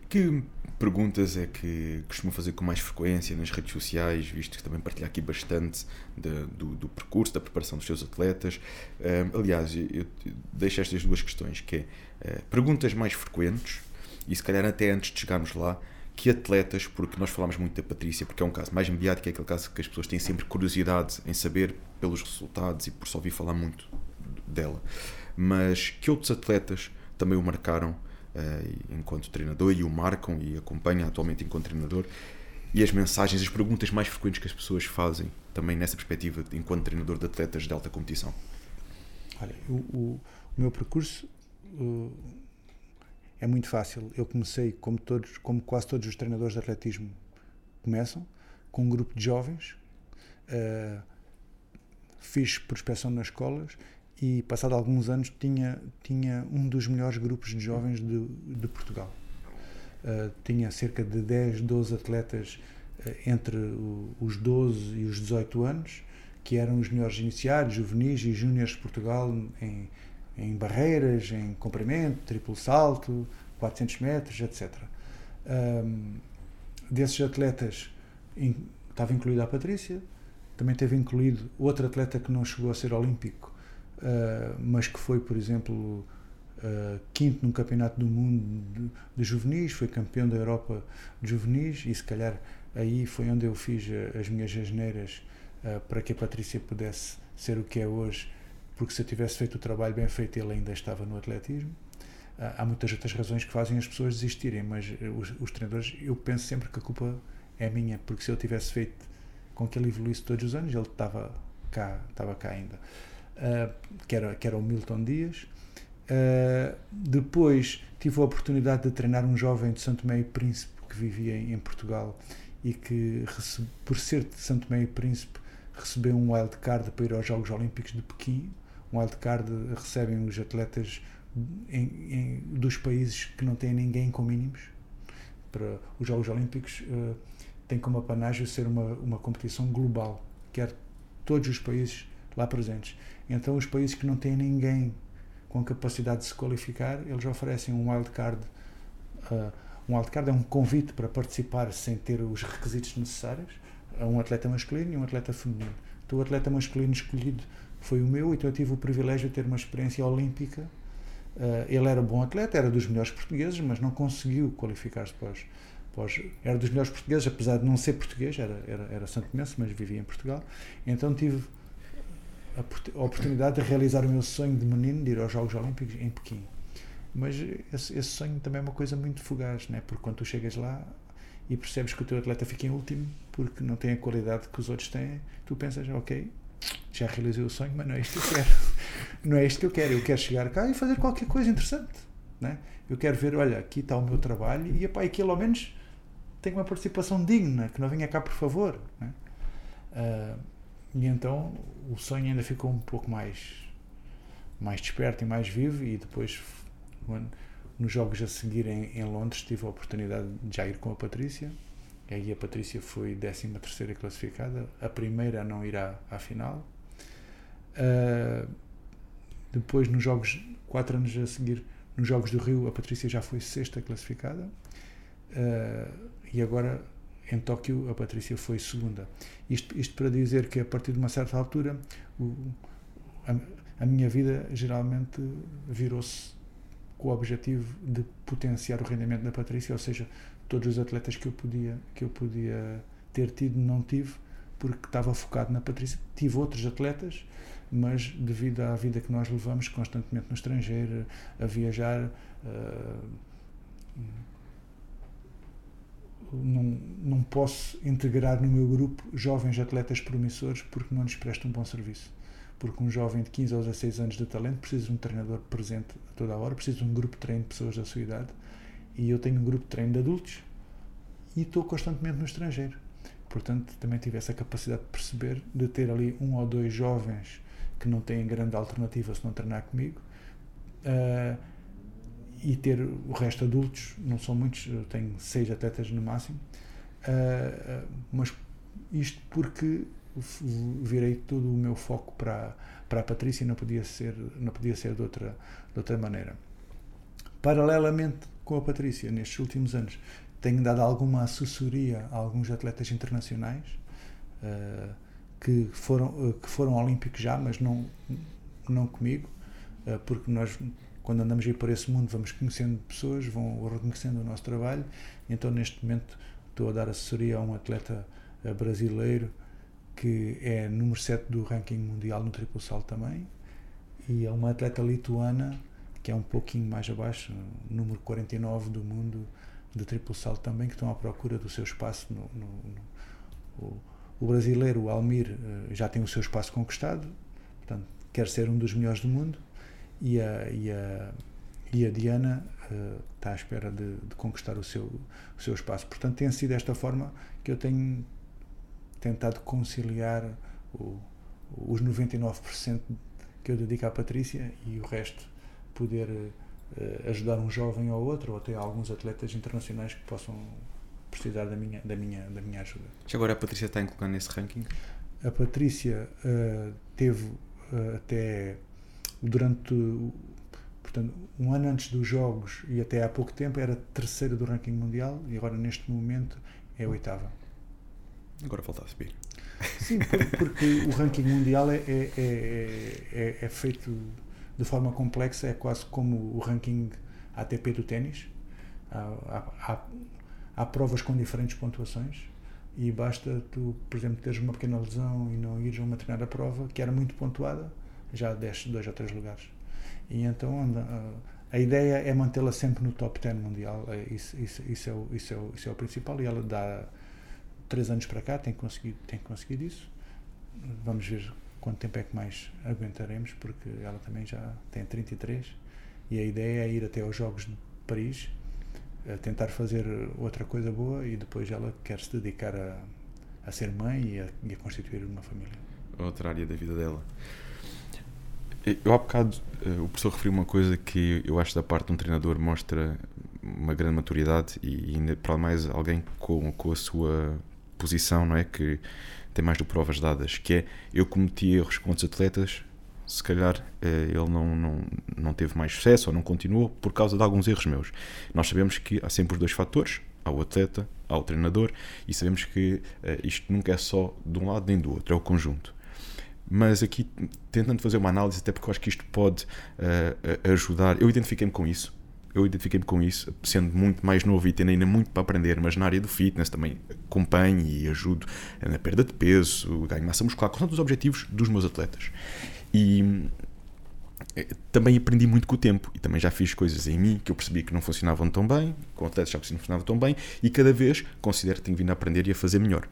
Que perguntas é que costumo fazer com mais frequência nas redes sociais, visto que também partilho aqui bastante de, do, do, percurso, da preparação dos seus atletas? Aliás, eu deixo estas duas questões, que é uh, perguntas mais frequentes, e se calhar até antes de chegarmos lá, que atletas, porque nós falamos muito da Patrícia, porque é um caso mais mediático, é aquele caso que as pessoas têm sempre curiosidade em saber pelos resultados e por só ouvir falar muito dela. Mas que outros atletas também o marcaram uh, enquanto treinador e o marcam e acompanham atualmente enquanto treinador e as mensagens, as perguntas mais frequentes que as pessoas fazem também nessa perspectiva enquanto treinador de atletas de alta competição? Olha, o, o, o meu percurso uh, é muito fácil. Eu comecei, como, todos, como quase todos os treinadores de atletismo começam, com um grupo de jovens, uh, fiz prospeção nas escolas e passado alguns anos tinha tinha um dos melhores grupos de jovens de, de Portugal uh, tinha cerca de 10, 12 atletas uh, entre o, os 12 e os 18 anos que eram os melhores iniciados, juvenis e júniores de Portugal em, em barreiras, em comprimento, triplo salto, 400 metros, etc. Um, desses atletas in, estava incluída a Patrícia, também teve incluído outro atleta que não chegou a ser olímpico, uh, mas que foi, por exemplo, uh, quinto no Campeonato do Mundo de, de, Juvenis, foi campeão da Europa de Juvenis e se calhar aí foi onde eu fiz as minhas asneiras uh, para que a Patrícia pudesse ser o que é hoje, porque se eu tivesse feito o trabalho bem feito ele ainda estava no atletismo. há muitas outras razões que fazem as pessoas desistirem, mas os, os treinadores, eu penso sempre que a culpa é minha, porque se eu tivesse feito com que ele evoluísse todos os anos, ele estava cá, estava cá ainda uh, que, era, que era o Milton Dias. Uh, depois tive a oportunidade de treinar um jovem de Santo Meio Príncipe que vivia em, Portugal e que, recebe, por ser de Santo Meio Príncipe, recebeu um wildcard para ir aos Jogos Olímpicos de Pequim. Um wildcard recebem os atletas em, em, dos países que não têm ninguém com mínimos. Para os Jogos Olímpicos uh, tem como apanágio ser uma, uma competição global, quer todos os países lá presentes. Então, os países que não têm ninguém com capacidade de se qualificar, eles oferecem um wildcard. Uh, um wildcard é um convite para participar sem ter os requisitos necessários a um atleta masculino e um atleta feminino. Então, o atleta masculino escolhido foi o meu, então eu tive o privilégio de ter uma experiência olímpica. Uh, ele era bom atleta, era dos melhores portugueses, mas não conseguiu qualificar-se para os, Era dos melhores portugueses, apesar de não ser português, era, era, era mas vivia em Portugal. Então tive a oportunidade de realizar o meu sonho de menino de ir aos Jogos Olímpicos em Pequim. Mas esse, esse sonho também é uma coisa muito fugaz, né? porque quando tu chegas lá e percebes que o teu atleta fica em último porque não tem a qualidade que os outros têm, tu pensas, ok, já realizei o sonho, mas não é isto que eu quero. não é isto que eu quero. Eu quero chegar cá e fazer qualquer coisa interessante. Né? Eu quero ver, olha, aqui está o meu trabalho e epá, aquilo ao menos tem uma participação digna, que não venha cá por favor. Né? Uh, e então o sonho ainda ficou um pouco mais, mais desperto e mais vivo. E depois, nos jogos a seguir em, em Londres, tive a oportunidade de já ir com a Patrícia. E aí a Patrícia foi 13 terceira classificada, a primeira não ir à, à final. Uh, depois, nos jogos, quatro anos a seguir, nos Jogos do Rio, a Patrícia já foi sexta classificada. Uh, e agora em Tóquio a Patrícia foi segunda. Isto, isto para dizer que a partir de uma certa altura o, a, a, minha vida geralmente virou-se com o objetivo de potenciar o rendimento da Patrícia, ou seja, todos os atletas que eu podia que eu podia ter tido não tive porque estava focado na Patrícia. Tive outros atletas, mas devido à vida que nós levamos constantemente no estrangeiro, a viajar, uh, não, não posso integrar no meu grupo jovens atletas promissores porque não lhes presto um bom serviço. Porque um jovem de 15 ou 16 anos de talento precisa de um treinador presente a toda a hora, precisa de um grupo de treino de pessoas da sua idade E eu tenho um grupo de treino de adultos e estou constantemente no estrangeiro. Portanto, também tive essa capacidade de perceber, de ter ali um ou dois jovens que não têm grande alternativa se não treinar comigo. Uh, e ter o resto adultos, não são muitos, eu tenho seis atletas no máximo, uh, mas isto porque virei todo o meu foco para, para a Patrícia e não podia ser, não podia ser de, outra, de outra maneira. Paralelamente com a Patrícia, nestes últimos anos, tenho dado alguma assessoria a alguns atletas internacionais uh, que, foram, uh, que foram olímpicos já, mas não, não comigo, uh, porque nós, quando andamos aí por esse mundo, vamos conhecendo pessoas, vão reconhecendo o nosso trabalho. Então, neste momento, estou a dar assessoria a um atleta brasileiro que é número 7 do ranking mundial no triplo salto também, e a uma atleta lituana que é um pouquinho mais abaixo, número 49 do mundo de triplo salto também, que estão à procura do seu espaço. No, no, no o, o, brasileiro, o Almir, eh, já tem o seu espaço conquistado, portanto, quer ser um dos melhores do mundo, e a, e a, e a Diana uh, está à espera de, de, conquistar o seu, o seu espaço. Portanto, tem sido desta forma que eu tenho tentado conciliar o, os 99% que eu dedico à Patrícia e o resto poder uh, ajudar um jovem ou outro, ou até alguns atletas internacionais que possam precisar da minha, da minha, da minha ajuda. Já agora a Patrícia está incluída nesse ranking? A Patrícia uh, teve uh, até durante portanto, um ano antes dos Jogos e até há pouco tempo era terceira do ranking mundial e agora neste momento é oitava. Agora falta a subir. Sim, porque o ranking mundial é, é, é, é, é feito de forma complexa, é quase como o ranking ATP do ténis. Há, há, há, provas com diferentes pontuações e basta tu, por exemplo, teres uma pequena lesão e não ires a uma determinada prova que era muito pontuada, já desce dois ou três lugares. E então anda, a ideia é mantê-la sempre no top 10 mundial, é, isso, isso, isso, é o, isso, é o, isso é o principal e ela dá três anos para cá tem conseguido, tem conseguido isso. Vamos ver quanto tempo é que mais aguentaremos, porque ela também já tem 33 e a ideia é ir até aos Jogos de Paris, tentar fazer outra coisa boa e depois ela quer se dedicar a, a ser mãe e a, e a constituir uma família. Outra área da vida dela. Eu há bocado eh, o professor referiu uma coisa que eu acho da parte de um treinador mostra uma grande maturidade e ainda para mais alguém com, com a sua posição, não é? Que tem mais do provas dadas, que é eu cometi erros com outros atletas, se calhar eh, ele não, não, não teve mais sucesso ou não continuou por causa de alguns erros meus. Nós sabemos que há sempre os dois fatores, há o atleta, há o treinador, e sabemos que uh, isto nunca é só de um lado nem do outro, é o conjunto. Mas aqui, tentando fazer uma análise, até porque eu acho que isto pode uh, ajudar, eu identifiquei-me com isso, eu identifiquei-me com isso, sendo muito mais novo e tendo ainda muito para aprender, mas na área do fitness também acompanho e ajudo na perda de peso, ganho massa muscular, com os objetivos dos meus atletas. E eh, também aprendi muito com o tempo e também já fiz coisas em mim que eu percebi que não funcionavam tão bem, com atletas já que não funcionavam tão bem e cada vez considero que tenho vindo a aprender e a fazer melhor.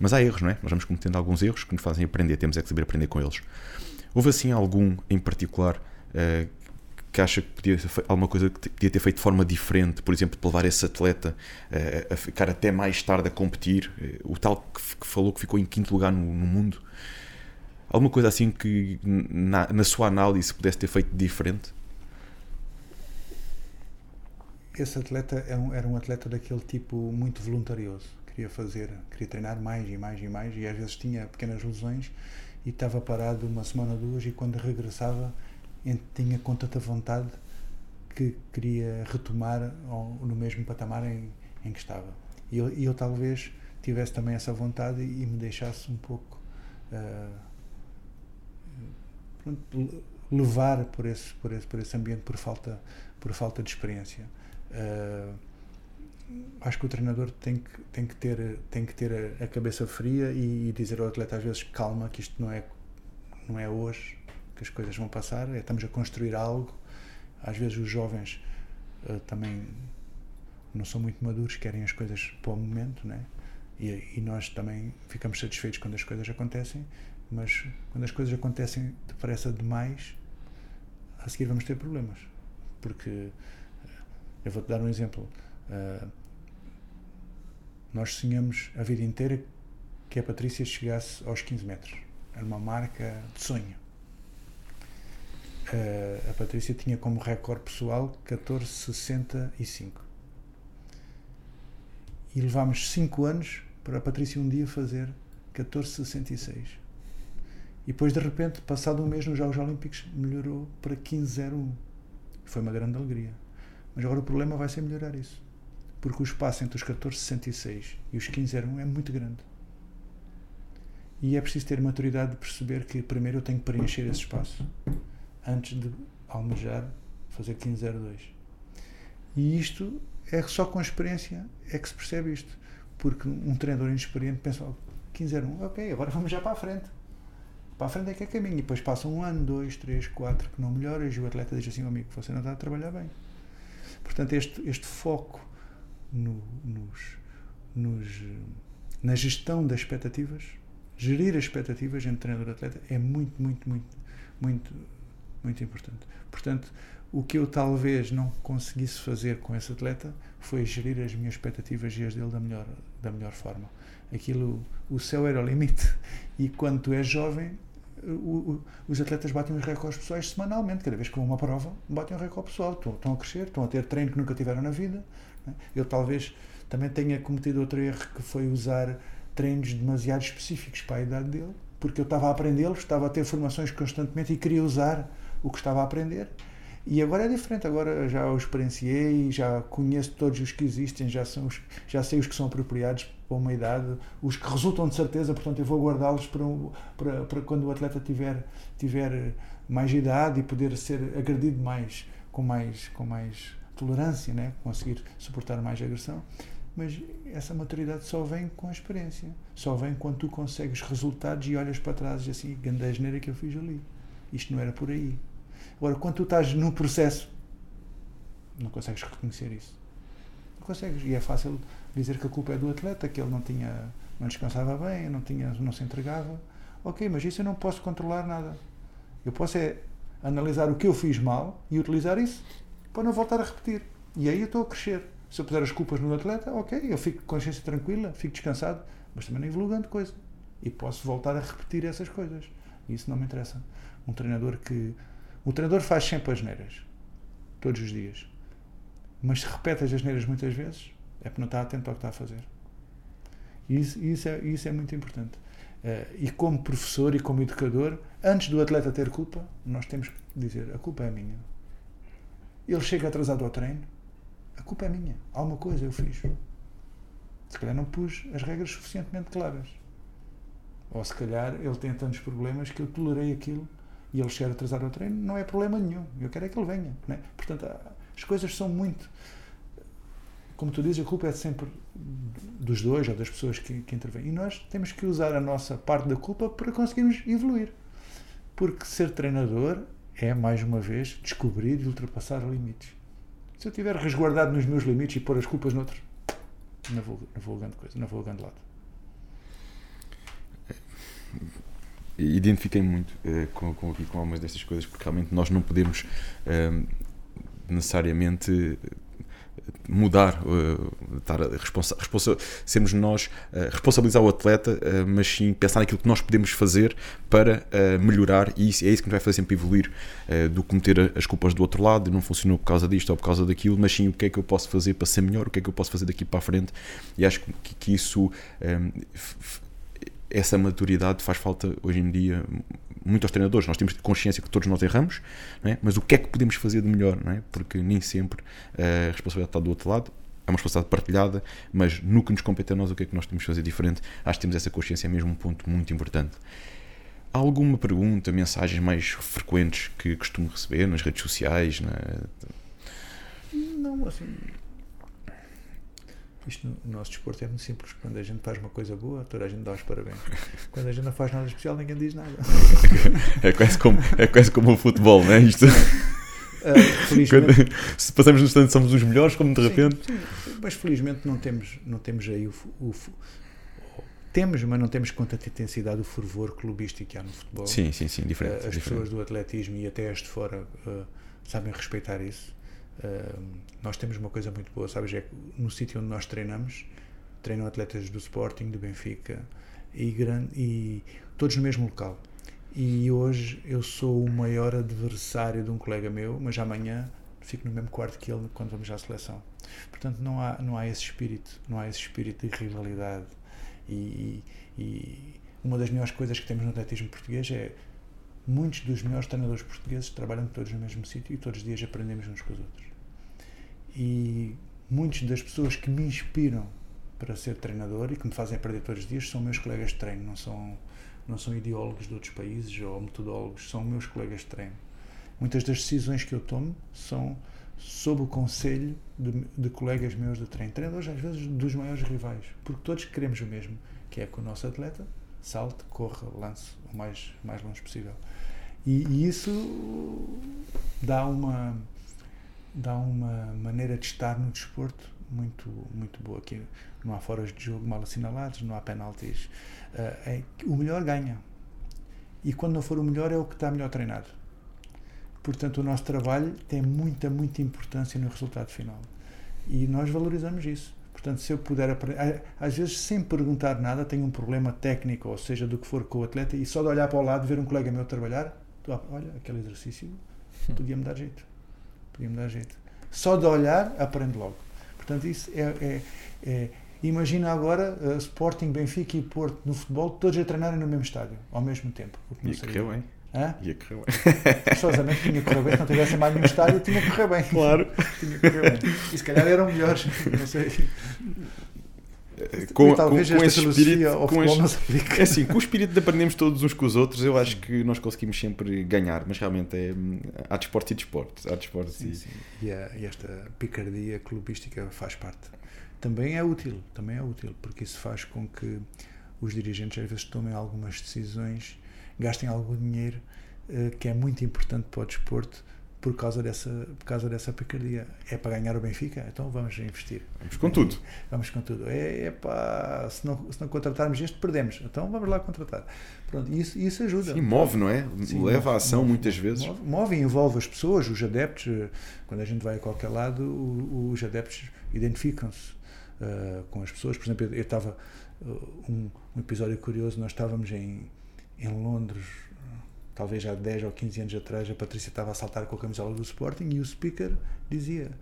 Mas há erros, não é? Nós vamos cometendo alguns erros que nos fazem aprender, temos é que saber aprender com eles. Houve assim algum em particular uh, que acha que podia alguma coisa que podia ter feito de forma diferente, por exemplo, para levar esse atleta uh, a ficar até mais tarde a competir, uh, o tal que, que, falou que ficou em quinto lugar no, no mundo. Alguma coisa assim que na, na, sua análise pudesse ter feito diferente? Esse atleta é um, era um atleta daquele tipo muito voluntarioso. Queria fazer, queria treinar mais e mais e mais, e às vezes tinha pequenas lesões e estava parado uma semana ou duas, e quando regressava tinha com tanta vontade que queria retomar no mesmo patamar em, em que estava. E eu, eu, talvez tivesse também essa vontade e me deixasse um pouco uh, pronto, levar por esse, por, esse, por esse ambiente por falta, por falta de experiência. Uh, acho que o treinador tem que, tem que ter, tem que ter a, a cabeça fria e, e dizer ao atleta às vezes calma que isto não é, não é hoje, que as coisas vão passar, é, estamos a construir algo. Às vezes os jovens uh, também não são muito maduros, querem as coisas para o momento, né? E, e, nós também ficamos satisfeitos quando as coisas acontecem, mas quando as coisas acontecem depressa demais, a seguir vamos ter problemas. Porque eh, Eu vou-te dar um exemplo. Uh, nós sonhamos a vida inteira que a Patrícia chegasse aos 15 metros. Era uma marca de sonho. Uh, a Patrícia tinha como recorde pessoal 14,65. E levámos 5 anos para a Patrícia um dia fazer 14,66. E depois, de repente, passado um mês nos Jogos Olímpicos, melhorou para 15,01. Foi uma grande alegria. Mas agora o problema vai ser melhorar isso. Porque o espaço entre os 14,66 e os 15,01 é muito grande. E é preciso ter maturidade de perceber que primeiro eu tenho que preencher esse espaço antes de almejar fazer 15,02. E isto é só com experiência é que se percebe isto. Porque um treinador inexperiente pensa, oh, 15,01, ok, agora vamos já para a frente. Para a frente é que é caminho. E depois passa um ano, dois, três, quatro que não melhoras e o atleta diz assim, oh, amigo, você não está a trabalhar bem. Portanto, este, este foco no, nos, nos, na gestão das expectativas, gerir as expectativas entre treinador e atleta é muito, muito, muito, muito, muito importante. Portanto, o que eu talvez não conseguisse fazer com esse atleta foi gerir as minhas expectativas e as dele da melhor, da melhor forma. Aquilo, o céu era o limite. E quando tu és jovem, o, o, os atletas batem os recordes pessoais semanalmente. Cada vez que vão uma prova, batem um recorde pessoal. Estão, estão a crescer, estão a ter treino que nunca tiveram na vida. Né? Eu talvez também tenha cometido outro erro que foi usar treinos demasiado específicos para a idade dele, porque eu estava a aprendê-los, estava a ter formações constantemente e queria usar o que estava a aprender. E agora é diferente, agora já o experienciei, já conheço todos os que existem, já, são os, já sei os que são apropriados para uma idade, os que resultam de certeza, portanto eu vou guardá-los para, para, para quando o atleta tiver, tiver mais idade e poder ser agredido mais, com mais, com mais tolerância, né? conseguir suportar mais agressão. Mas essa maturidade só vem com a experiência. Só vem quando tu consegues resultados e olhas para trás e assim, grande a que eu fiz ali. Isto não era por aí. Agora, quando tu estás no processo, não consegues reconhecer isso. Não consegues. E é fácil dizer que a culpa é do atleta, que ele não tinha, não descansava bem, não, tinha, não se entregava. Ok, mas isso eu não posso controlar nada. Eu posso é analisar o que eu fiz mal e utilizar isso para não voltar a repetir. E aí eu estou a crescer. Se eu puser as culpas no atleta, ok, eu fico com consciência tranquila, fico descansado, mas também não evoluo grande coisa. E posso voltar a repetir essas coisas. E isso não me interessa. Um treinador que. O treinador faz sempre as neiras. Todos os dias. Mas se repete as neiras muitas vezes, é porque não está atento ao que está a fazer. E isso, isso, é, isso é muito importante. Uh, e como professor e como educador, antes do atleta ter culpa, nós temos que dizer: a culpa é minha. Ele chega atrasado ao treino, a culpa é minha. Alguma coisa eu fiz. Se calhar não pus as regras suficientemente claras. Ou se calhar ele tem tantos problemas que eu tolerei aquilo e ele chega atrasado ao treino, não é problema nenhum. Eu quero é que ele venha. Né? Portanto, as coisas são muito. Como tu dizes, a culpa é sempre dos dois ou das pessoas que, que intervêm. E nós temos que usar a nossa parte da culpa para conseguirmos evoluir. Porque ser treinador é, mais uma vez, descobrir e ultrapassar limites. Se eu estiver resguardado nos meus limites e pôr as culpas noutros, não vou, não vou grande coisa, não vou grande lado. Identifiquei muito uh, com, com, com algumas destas coisas, porque realmente nós não podemos uh, necessariamente mudar, uh, estar responsa, responsa, sermos nós responsabilizar o atleta, mas sim pensar naquilo que nós podemos fazer para melhorar e isso, é isso que nos vai fazer sempre evoluir do que meter as culpas do outro lado, não funcionou por causa disto ou por causa daquilo, mas sim o que é que eu posso fazer para ser melhor, o que é que eu posso fazer daqui para a frente e acho que, que isso essa maturidade faz falta hoje em dia muito aos treinadores. Nós temos consciência que todos nós erramos, é? mas o que é que podemos fazer de melhor? É? Porque nem sempre a responsabilidade está do outro lado. É uma responsabilidade partilhada, mas no que nos compete a nós, o que é que nós temos que fazer diferente? Acho que temos essa consciência, é mesmo um ponto muito importante. Há alguma pergunta, mensagens mais frequentes que costumo receber nas redes sociais? Na... Não, assim, isto no, no nosso desporto é muito simples. Quando a gente faz uma coisa boa, toda a gente dá os parabéns. Quando a gente não faz nada especial, ninguém diz nada. é, quase como, é quase como o futebol, não é? Isto. Uh, felizmente, Quando, se passamos no instante somos os melhores, como de repente. Sim, mas felizmente não temos, não temos aí o, o, temos, mas não temos com tanta intensidade o fervor clubístico que há no futebol. Sim, sim, sim, diferente. Uh, as diferente. pessoas do atletismo e até as de fora uh, sabem respeitar isso. Nós temos uma coisa muito boa, sabes? É que no sítio onde nós treinamos, treinam atletas do Sporting, do Benfica e, grande, e todos no mesmo local. E hoje eu sou o maior adversário de um colega meu, mas amanhã fico no mesmo quarto que ele quando vamos à seleção. Portanto, não há, não há esse espírito, não há esse espírito de rivalidade. E, e uma das melhores coisas que temos no atletismo português é muitos dos melhores treinadores portugueses trabalham todos no mesmo sítio e todos os dias aprendemos uns com os outros. E muitas das pessoas que me inspiram para ser treinador e que me fazem aprender todos os dias são meus colegas de treino, não são, não são ideólogos de outros países ou metodólogos, são meus colegas de treino. Muitas das decisões que eu tomo são sob o conselho de, de, colegas meus de treino, treinadores às vezes dos maiores rivais, porque todos queremos o mesmo, que é que o nosso atleta salte, corra, lance o mais, mais longe possível. E, e isso dá uma dá uma maneira de estar no desporto muito muito boa aqui não há foras de jogo mal assinalados não há penaltis uh, é, o melhor ganha e quando não for o melhor é o que está melhor treinado Portanto, o nosso trabalho tem muita, muita importância no resultado final. E nós valorizamos isso. Portanto, se eu puder aprender, às vezes sem perguntar nada, tenho um problema técnico, ou seja, do que for com o atleta, e só de olhar para o lado, ver um colega meu trabalhar, olha, aquele exercício podia-me dar jeito. Podia-me dar jeito. Só de olhar, aprendo logo. Portanto, isso é. é, é imagina agora uh, Sporting, Benfica e Porto no futebol, todos a treinarem no mesmo estádio, ao mesmo tempo. E correu bem. Hã? Ia correr bem. Forçosamente tinha que correr bem, se não tivesse mais nenhum estádio, tinha que correr bem. Claro. tinha correr bem. E se calhar eram melhores, não sei. Com, talvez com, com esse espírito com este, é assim, com o espírito de aprendermos todos uns com os outros eu acho que nós conseguimos sempre ganhar mas realmente é, há desporto e desporto há desporto sim, e... Sim. E, a, e esta picardia clubística faz parte também é útil também é útil porque isso faz com que os dirigentes às vezes tomem algumas decisões gastem algum dinheiro uh, que é muito importante para o desporto por causa dessa por causa dessa picardia é para ganhar o Benfica? Então vamos investir. Vamos com tudo. Vamos com tudo. É, é pá, se não se não contratarmos este perdemos. Então vamos lá contratar. Pronto isso isso ajuda. Sim, move não é? Sim, leva move, a ação move, muitas vezes. move, move, e envolve as pessoas os adeptos. Eh, quando a gente vai a qualquer lado os adeptos identificam-se uh, com as pessoas. Por exemplo eu estava uh, um, um episódio curioso. Nós estávamos em em Londres, talvez há 10 ou 15 anos atrás, a Patrícia estava a saltar com a camisola do Sporting e o speaker dizia: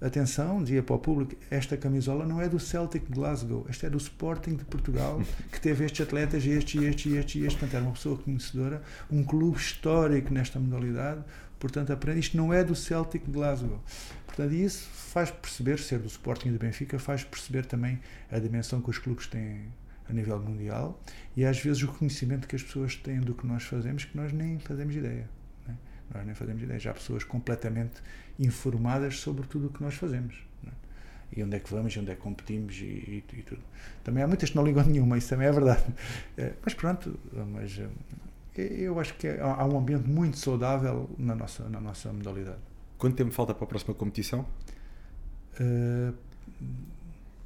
Atenção, dizia para o público, esta camisola não é do Celtic Glasgow, esta é do Sporting de Portugal, que teve estes atletas, estes, estes, estes, estes. Portanto, era uma pessoa conhecedora, um clube histórico nesta modalidade. Portanto, aprende, isto não é do Celtic Glasgow. Portanto, isso faz perceber, ser do Sporting e do Benfica, faz perceber também a dimensão que os clubes têm a nível mundial e às vezes o conhecimento que as pessoas têm do que nós fazemos que nós nem fazemos ideia. Né? Nós nem fazemos ideia. Já há pessoas completamente informadas sobre tudo o que nós fazemos. Né? E onde é que vamos, e onde é que competimos e, e, e, tudo. Também há muitas que não ligam nenhuma, isso também é verdade. É, mas pronto, mas é, eu acho que há um ambiente muito saudável na nossa, na nossa modalidade. Quanto tempo falta para a próxima competição? Uh,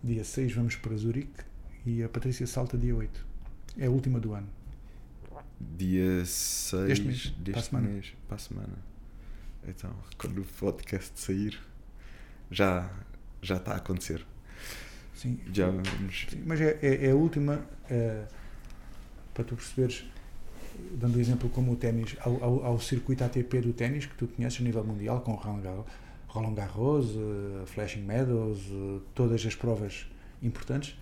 dia 6 vamos para Zurique e a Patrícia salta dia 8. É a última do ano. Dia 6 este mês, deste para a semana. mês, para a semana. Então, quando o podcast sair, já, já está a acontecer. Sim, já vamos... Sim, mas é, é, é a última, é, para tu perceberes, dando exemplo como o ténis, ao, ao, ao, circuito ATP do ténis, que tu conheces a nível mundial, com Roland Garros, uh, Flashing Meadows, uh, todas as provas importantes,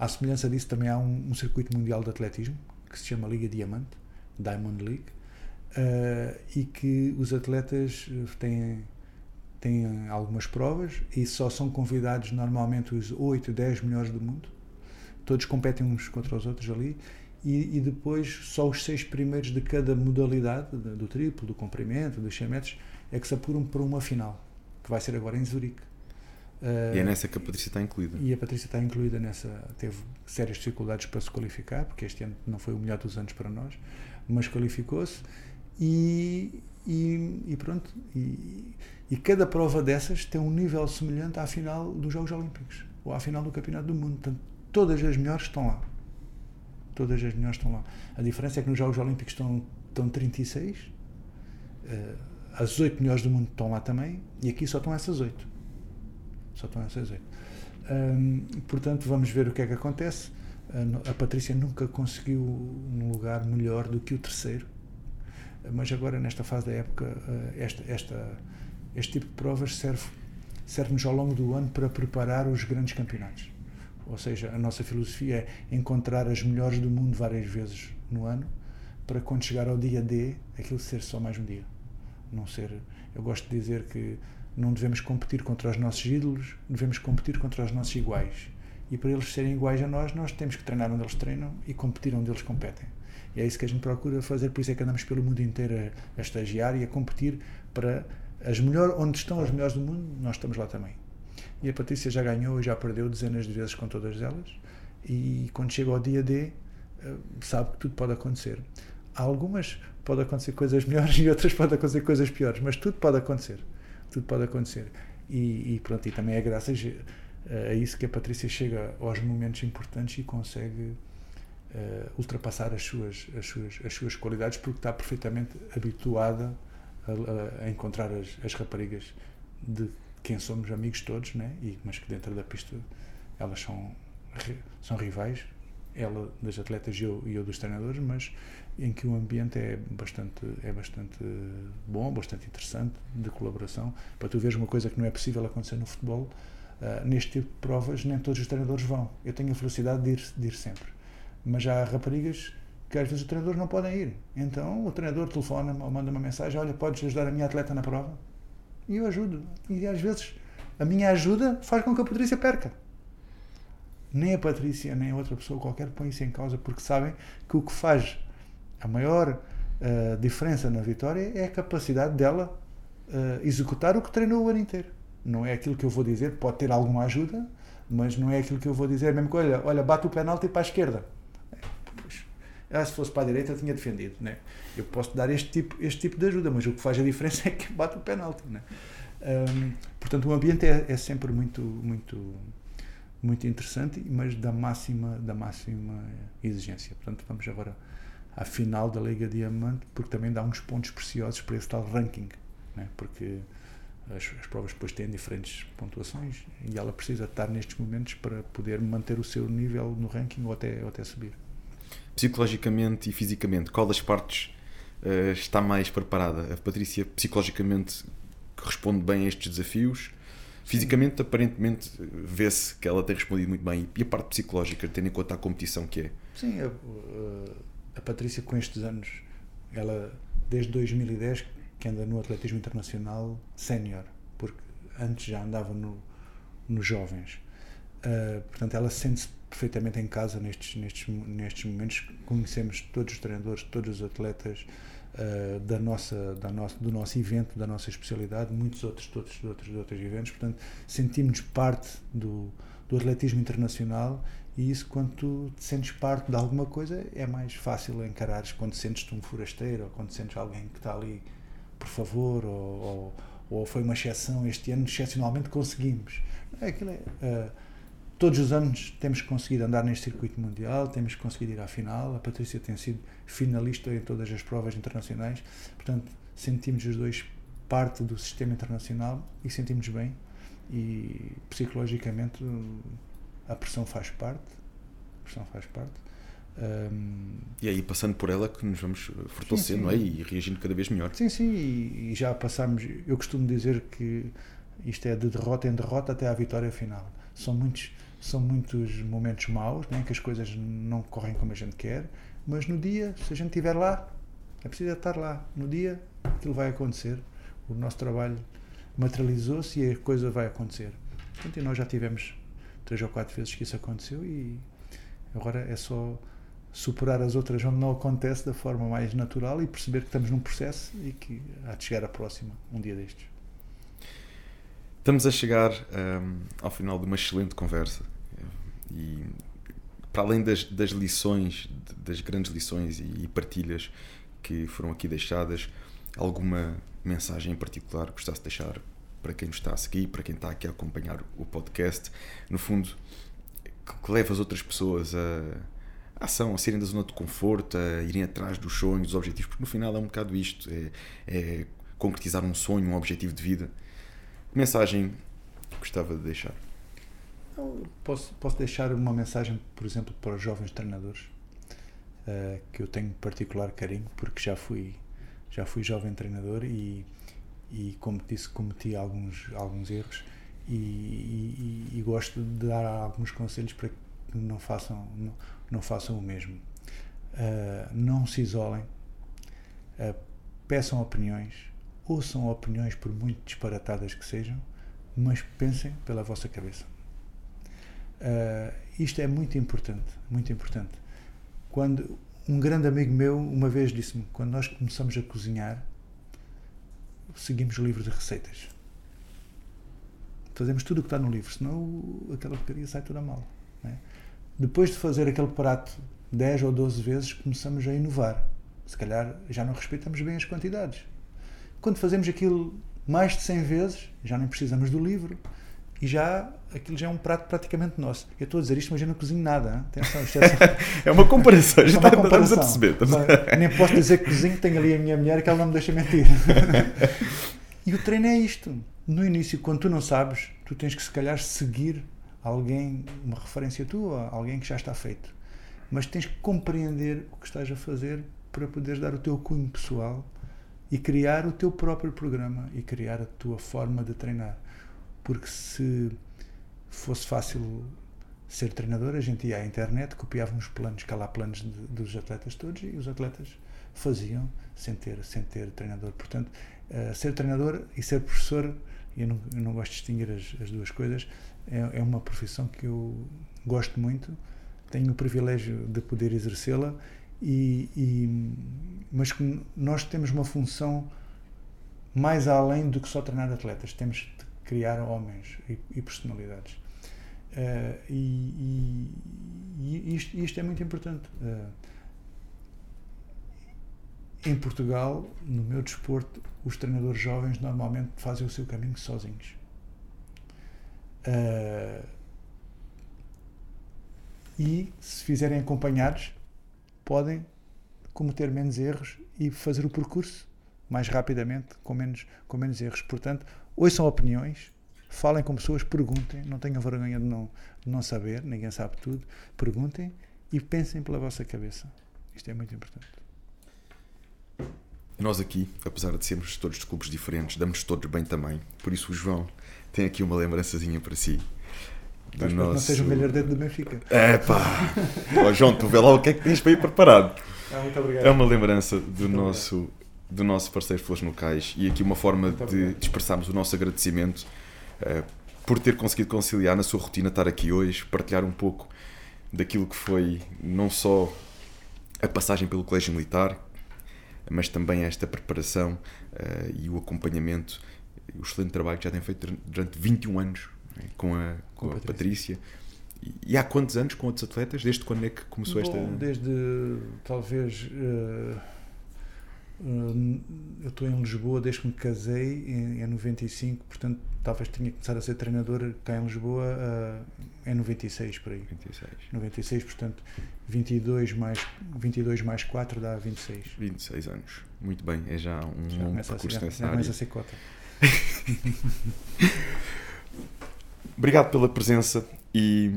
à semelhança disso, também há um, um, circuito mundial de atletismo que se chama Liga Diamante, Diamond League, uh, e que os atletas eh, têm, têm algumas provas e só são convidados normalmente os 8, 10 melhores do mundo. Todos competem uns contra os outros ali. E, e depois só os seis primeiros de cada modalidade, do triplo, do comprimento, dos 100 metros, é que se apuram para uma final, que vai ser agora em Zurique. Uh, e é nessa que a Patrícia está incluída. E a Patrícia está incluída nessa. Teve sérias dificuldades para se qualificar, porque este ano não foi o melhor dos anos para nós, mas qualificou-se. E, e, e, pronto. E, e, cada prova dessas tem um nível semelhante à final dos Jogos Olímpicos ou à final do Campeonato do Mundo. Portanto, todas as melhores estão lá. Todas as melhores estão lá. A diferença é que nos Jogos Olímpicos estão, estão 36. Uh, as oito melhores do mundo estão lá também e aqui só estão essas oito. Só estão essas oito. Portanto, vamos ver o que é que acontece. A Patrícia nunca conseguiu um lugar melhor do que o terceiro, mas agora, nesta fase da época, uh, esta, esta, este tipo de provas serve serve-nos ao longo do ano para preparar os grandes campeonatos. Ou seja, a nossa filosofia é encontrar as melhores do mundo várias vezes no ano, para quando chegar ao dia D, aquilo ser só mais um dia. Não ser. Eu gosto de dizer que não devemos competir contra os nossos ídolos, devemos competir contra os nossos iguais. E para eles serem iguais a nós, nós temos que treinar onde eles treinam e competir onde eles competem. E é isso que a gente procura fazer, por isso é que andamos pelo mundo inteiro a, a estagiar e a competir para as melhores, onde estão as melhores do mundo, nós estamos lá também. E a Patrícia já ganhou e já perdeu dezenas de vezes com todas elas. E quando chega ao dia D, eh, sabe que tudo pode acontecer. Há algumas pode acontecer coisas melhores e outras pode acontecer coisas piores, mas tudo pode acontecer. Tudo pode acontecer. E, e pronto, e também é graças a isso que a Patrícia chega aos momentos importantes e consegue uh, ultrapassar as suas, as, suas, as suas qualidades porque está perfeitamente habituada a, a encontrar as, as, raparigas de quem somos amigos todos, né? e, mas que dentro da pista elas são, são rivais, ela das atletas e eu, e eu dos treinadores, mas em que o ambiente é bastante, é bastante bom, bastante interessante, de colaboração. Para tu veres uma coisa que não é possível acontecer no futebol, uh, neste tipo de provas, nem todos os treinadores vão. Eu tenho a felicidade de ir, de ir sempre. Mas há raparigas que às vezes os treinadores não podem ir. Então o treinador telefona ou manda uma mensagem: Olha, podes ajudar a minha atleta na prova? E eu ajudo. E às vezes a minha ajuda faz com que a Patrícia perca. Nem a Patrícia, nem a outra pessoa qualquer põe isso em causa, porque sabem que o que faz a maior uh, diferença na vitória é a capacidade dela uh, executar o que treinou o ano inteiro. Não é aquilo que eu vou dizer, pode ter alguma ajuda, mas não é aquilo que eu vou dizer, mesmo que olha, olha bate o penalti para a esquerda ah, se fosse para a direita tinha defendido. Né? Eu posso dar este tipo, este tipo de ajuda, mas o que faz a diferença é que bate o penalti. Né? Um, portanto, o ambiente é, é, sempre muito, muito, muito interessante, mas da máxima, da máxima exigência. Portanto, vamos agora à final da Liga Diamante, porque também dá uns pontos preciosos para esse tal ranking, né? porque as, as, provas depois têm diferentes pontuações e ela precisa estar nestes momentos para poder manter o seu nível no ranking ou até, ou até subir psicologicamente e fisicamente, qual das partes uh, está mais preparada? A Patrícia psicologicamente responde bem a estes desafios. Fisicamente, aparentemente, vê-se que ela tem respondido muito bem. E a parte psicológica, tendo em conta a competição que é? Sim, a, a Patrícia, com estes anos, ela desde 2010 que anda no atletismo internacional sénior, porque antes já andava no, nos jovens. Uh, portanto, ela sente-se perfeitamente em casa nestes, nestes, nestes momentos. Conhecemos todos os treinadores, todos os atletas uh, da nossa, da nossa, do nosso evento, da nossa especialidade, muitos outros, todos outros, outros eventos. Portanto, sentimos parte do, do atletismo internacional e isso, quando tu te sentes parte de alguma coisa, é mais fácil encarares quando sentes-te um forasteiro ou quando sentes alguém que está ali por favor ou, ou, ou foi uma exceção. Este ano, excepcionalmente, conseguimos. É, aquilo é. Uh, todos os anos temos conseguido andar neste circuito mundial, temos conseguido ir à final. A Patrícia tem sido finalista em todas as provas internacionais, portanto, sentimos os dois parte do sistema internacional e sentimos bem. E psicologicamente a pressão faz parte. A pressão faz parte. Um, e aí, passando por ela, que nos vamos fortalecendo não é? e reagindo cada vez melhor. Sim, sim, e, e já passamos. Eu costumo dizer que isto é de derrota em derrota até à vitória final. São muitos são muitos momentos maus, né, que as coisas não correm como a gente quer, mas no dia, se a gente estiver lá, é preciso estar lá. No dia, aquilo vai acontecer. O nosso trabalho materializou-se e a coisa vai acontecer. Portanto, e nós já tivemos três ou quatro vezes que isso aconteceu e agora é só superar as outras onde não acontece da forma mais natural e perceber que estamos num processo e que há de chegar a próxima um dia destes. Estamos a chegar um, ao final de uma excelente conversa e para além das, das lições, das grandes lições e partilhas que foram aqui deixadas, alguma mensagem em particular que gostasse de deixar para quem nos está a seguir, para quem está aqui a acompanhar o podcast, no fundo, que, leva as outras pessoas a, a ação, a saírem da zona de conforto, a irem atrás dos sonhos, dos objetivos, porque no final é um bocado isto, é, é concretizar um sonho, um objetivo de vida. Que mensagem gostava de deixar? Posso, posso deixar uma mensagem, por exemplo, para os jovens treinadores, uh, que eu tenho particular carinho, porque já fui, já fui jovem treinador e, e como disse, cometi alguns, alguns erros e, e, e, gosto de dar alguns conselhos para que não façam, não, não façam o mesmo. Uh, não se isolem, uh, peçam opiniões, ouçam opiniões por muito disparatadas que sejam, mas pensem pela vossa cabeça. Uh, isto é muito importante, muito importante. Quando um grande amigo meu uma vez disse-me, quando nós começamos a cozinhar, seguimos o livro de receitas. Fazemos tudo o que está no livro, senão aquela porcaria sai toda mal. É? Depois de fazer aquele prato 10 ou 12 vezes, começamos a inovar. Se calhar já não respeitamos bem as quantidades. Quando fazemos aquilo mais de 100 vezes, já nem precisamos do livro, e já aquilo já é um prato praticamente nosso. Eu estou a dizer isto, mas eu não cozinho nada. Hein? Atenção, isto é, só... é uma comparação, já é uma comparação. estamos a perceber. Estamos... Nem posso dizer que cozinho, tenho ali a minha mulher que ela não me deixa mentir. e o treino é isto. No início, quando tu não sabes, tu tens que se calhar seguir alguém, uma referência tua, alguém que já está feito. Mas tens que compreender o que estás a fazer para poderes dar o teu cunho pessoal e criar o teu próprio programa e criar a tua forma de treinar porque se fosse fácil ser treinador, a gente ia à internet, copiava uns planos, lá planos de, dos atletas todos e os atletas faziam sem ter, sem ter treinador. Portanto, uh, ser treinador e ser professor, eu não, eu não gosto de distinguir as, as duas coisas, é, é, uma profissão que eu gosto muito, tenho o privilégio de poder exercê-la, e, e, mas nós temos uma função mais além do que só treinar atletas. Temos criar homens e, e personalidades. Uh, e, e, isto, isto, é muito importante. Uh, em Portugal, no meu desporto, os treinadores jovens normalmente fazem o seu caminho sozinhos. Uh, e, se fizerem acompanhados, podem cometer menos erros e fazer o percurso mais rapidamente, com menos, com menos erros. Portanto, ouçam opiniões, falem com pessoas, perguntem, não tenham vergonha de não, de não saber, ninguém sabe tudo. Perguntem e pensem pela vossa cabeça. Isto é muito importante. Nós aqui, apesar de sermos todos de clubes diferentes, damos todos bem também. Por isso o João tem aqui uma lembrançazinha para si. Do nosso... não seja o melhor dedo do Benfica. É pá! oh, João, tu vê lá o que é que tens para ir preparado. Ah, muito obrigado. É uma lembrança do nosso do nosso parceiro Flores no Cais e aqui uma forma de, expressarmos o nosso agradecimento uh, por ter conseguido conciliar na sua rotina estar aqui hoje, partilhar um pouco daquilo que foi não só a passagem pelo Colégio Militar, mas também esta preparação uh, e o acompanhamento, o excelente trabalho que já tem feito durante 21 anos né, com a, com, com a Patrícia. Patrícia. E, e, há quantos anos com outros atletas? Desde quando é que começou Bom, esta. Desde talvez. Uh eu estou em Lisboa desde que me casei, em, em 95, portanto talvez tinha começado a ser treinador cá em Lisboa uh, em 96 por aí. 26. 96, portanto 22 mais, 22 mais 4 dá 26. 26 anos, muito bem, é já um já longo percurso a, nessa área. a ser cota. Obrigado pela presença e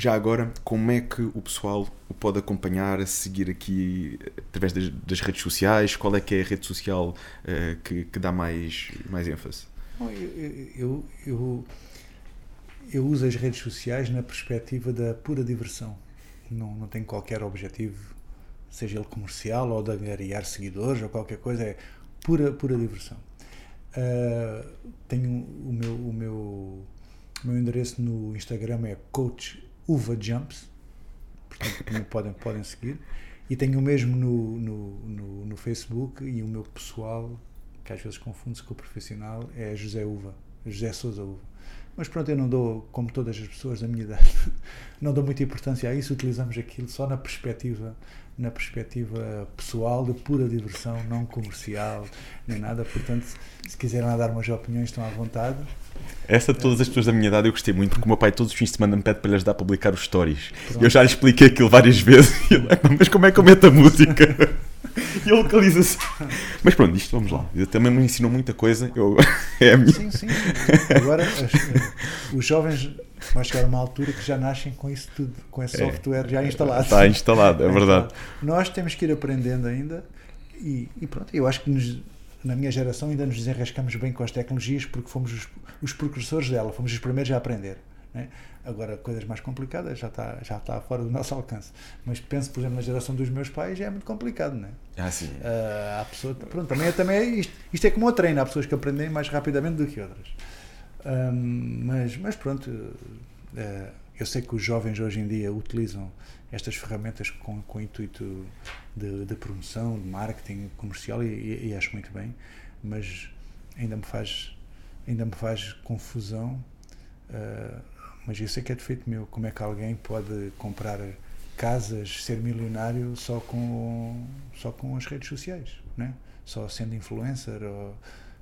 já agora, como é que o pessoal o pode acompanhar, a seguir aqui através das, das redes sociais? Qual é que é a rede social uh, que, que, dá mais, mais ênfase? Eu, eu, eu, eu, uso as redes sociais na perspectiva da pura diversão. Não, não tenho qualquer objetivo, seja ele comercial ou de angariar seguidores ou qualquer coisa, é pura, pura diversão. Uh, tenho o meu, o meu, o meu endereço no Instagram é coach Uva Jumps, portanto podem, podem seguir. E tenho o mesmo no, no, no, no, Facebook e o meu pessoal, que às vezes confunde-se com o profissional, é José Uva, José Souza Uva. Mas pronto, eu não dou, como todas as pessoas da minha idade, não dou muita importância a isso, utilizamos aquilo só na perspectiva na perspectiva pessoal, de pura diversão, não comercial, nem nada. Portanto, se quiserem lá dar umas opiniões, estão à vontade. Essa de todas as pessoas da minha idade eu gostei muito, porque o meu pai todos os fins de semana me pede para lhe ajudar a publicar os stories. Pronto. Eu já lhe expliquei aquilo várias vezes mas como é que eu meto a música? e a localização. Mas pronto, isto vamos lá. Eu também me ensinou muita coisa. Eu, é a minha. Sim, sim. Agora, as, os jovens vão chegar a uma altura que já nascem com isso tudo, com esse É. software já instalado. Está instalado, é Está verdade. instalado. Nós temos que ir aprendendo ainda e, e pronto, eu acho que nos- na minha geração ainda nos desenrascamos bem com as tecnologias porque fomos os, os precursores dela, fomos os primeiros a aprender. Né? Agora, coisas mais complicadas já está, já está fora do nosso alcance. Mas penso, por exemplo, na geração dos meus pais já é muito complicado, não é? Ah, sim. Ah, há pessoa, pronto, também, é- também é isto, isto é como o treino, há pessoas que aprendem mais rapidamente do que outras. Mas, mas pronto, eh, eu sei que os jovens hoje em dia utilizam estas ferramentas com, com o intuito de, de promoção, de marketing comercial e, e- e acho muito bem, mas ainda me faz, ainda me faz confusão. ah, mas eu sei que é defeito meu. Como é que alguém pode comprar casas, ser milionário só com, só com as redes sociais, né? só sendo influencer? Ou...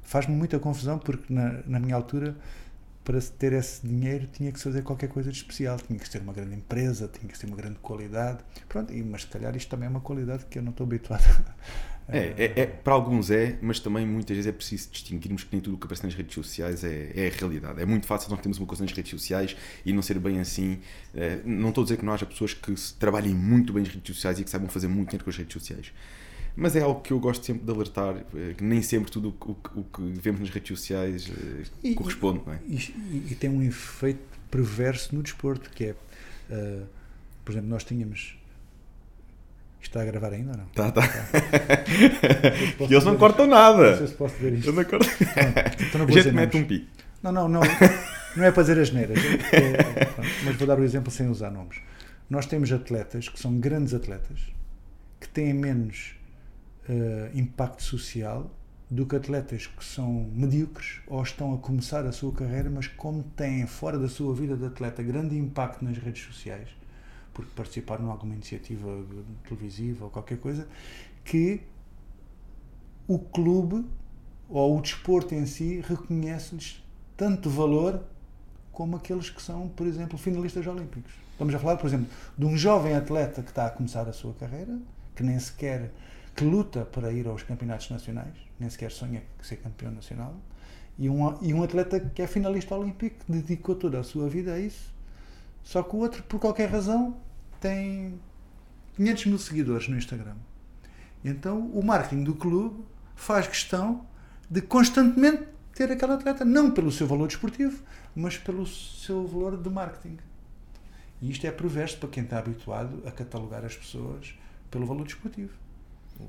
Faz-me muita confusão porque na, na minha altura, para ter esse dinheiro, tinha que fazer qualquer coisa de especial, tinha que ter uma grande empresa, tinha que ter uma grande qualidade. Pronto, e, mas se calhar isto também é uma qualidade que eu não estou habituado. É, é, é- para alguns é, mas também muitas vezes é preciso distinguirmos que nem tudo o que aparece nas redes sociais é, é a realidade. É muito fácil nós termos uma coisa nas redes sociais e não ser bem assim. Eh, não estou a dizer que não haja pessoas que trabalhem muito bem nas redes sociais e que saibam fazer muito dinheiro com as redes sociais. Mas é algo que eu gosto sempre de alertar, eh, que nem sempre tudo o que, o que vemos nas redes sociais eh, E- corresponde, não é? E, e- tem um efeito perverso no desporto, que é, ah, por exemplo, nós tínhamos. Isto está a gravar ainda ou não? Tá, tá. Posso E eles não cortam isto? Não sei nada. se posso ver isto. Eles não. Pronto, então não A gente mete um pi. Não, não, não. Não é para dizer as neiras. É, mas vou dar o exemplo sem usar nomes. Nós temos atletas que são grandes atletas que têm menos eh, impacto social do que atletas que são medíocres ou estão a começar a sua carreira, mas como têm fora da sua vida de atleta grande impacto nas redes sociais, porque participaram em alguma iniciativa televisiva ou qualquer coisa, que o clube ou o desporto em si reconhece-lhes tanto valor como aqueles que são, por exemplo, finalistas olímpicos. Estamos a falar, por exemplo, de um jovem atleta que está a começar a sua carreira, que nem sequer que luta para ir aos campeonatos nacionais, nem sequer sonha ser campeão nacional, e um, e um atleta que é finalista olímpico, que dedicou toda a sua vida a isso. Só que o outro, por qualquer razão, tem 500 mil seguidores no Instagram. Então, o marketing do clube faz questão de constantemente ter aquele atleta, não pelo seu valor desportivo, mas pelo seu valor de marketing. E isto é perverso para quem está habituado a catalogar as pessoas pelo valor desportivo.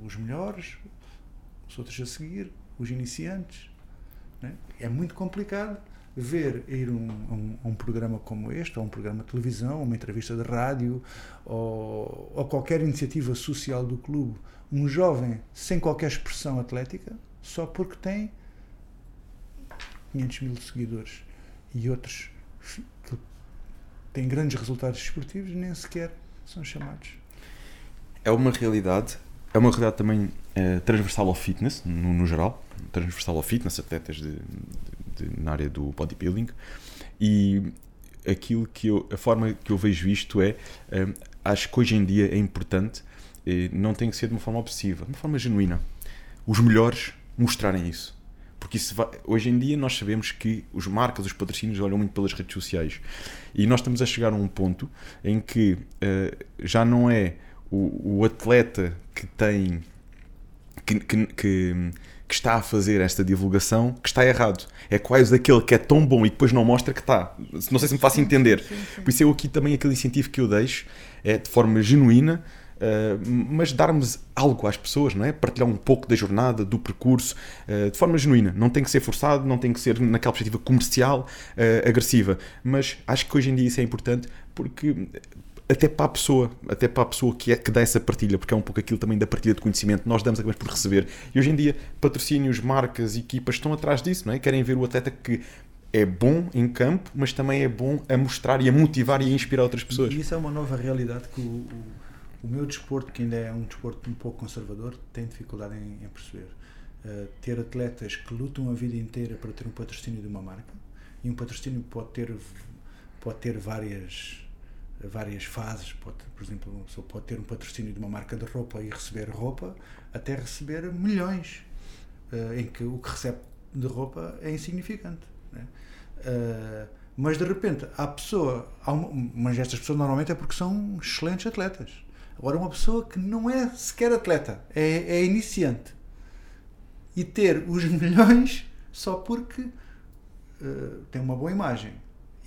Os melhores, os outros a seguir, os iniciantes. né? É muito complicado ver ir um, um, a um programa como este, ou um programa de televisão, uma entrevista de rádio, ou, ou qualquer iniciativa social do clube, um jovem sem qualquer expressão atlética, só porque tem 500 mil seguidores e outros que têm grandes resultados desportivos nem sequer são chamados. é uma realidade, é uma realidade também eh, transversal ao fitness, no, no geral, transversal ao fitness, atletas de- de- na área do bodybuilding, e aquilo que eu, a forma que eu vejo isto é, eh, acho que hoje em dia é importante, eh, não tem que ser de uma forma obsessiva, de uma forma genuína. Os melhores mostrarem isso. Porque isso vai- hoje em dia nós sabemos que os marcas, os patrocínios olham muito pelas redes sociais. E nós estamos a chegar a um ponto em que eh, já não é o, o atleta que tem que, que, que- que está a fazer esta divulgação que está errado. É quase aquele que é tão bom e depois não mostra que está. Não sei se me faço entender. Por isso eu aqui também aquele incentivo que eu deixo é de forma genuína, eh, mas darmos algo às pessoas, não é? Partilhar um pouco da jornada, do percurso, eh, de forma genuína. Não tem que ser forçado, não tem que ser naquela perspectiva comercial, eh, agressiva. Mas acho que hoje em dia isso é importante porque até para a pessoa, até para a pessoa que, é, que dá essa partilha, porque é um pouco aquilo também da partilha de conhecimento, nós damos acabamos por receber. E hoje em dia, patrocínios, marcas, equipas estão atrás disso, não é? Querem ver o atleta que é bom em campo, mas também é bom a mostrar e a motivar e a inspirar outras pessoas. E isso é uma nova realidade que o, o, o meu desporto, que ainda é um desporto um pouco conservador, tem dificuldade em, em perceber. Uh, ter atletas que lutam a vida inteira para ter um patrocínio de uma marca, e um patrocínio pode ter, pode ter várias várias fases. Pode, por exemplo, uma pessoa pode ter um patrocínio de uma marca de roupa e receber roupa, até receber milhões, uh, em que o que recebe de roupa é insignificante. Né? Uh, mas de repente, há pessoa, há uma, mas estas pessoas normalmente é porque são excelentes atletas. Agora, uma pessoa que não é sequer atleta, é, é iniciante, e ter os milhões só porque uh, tem uma boa imagem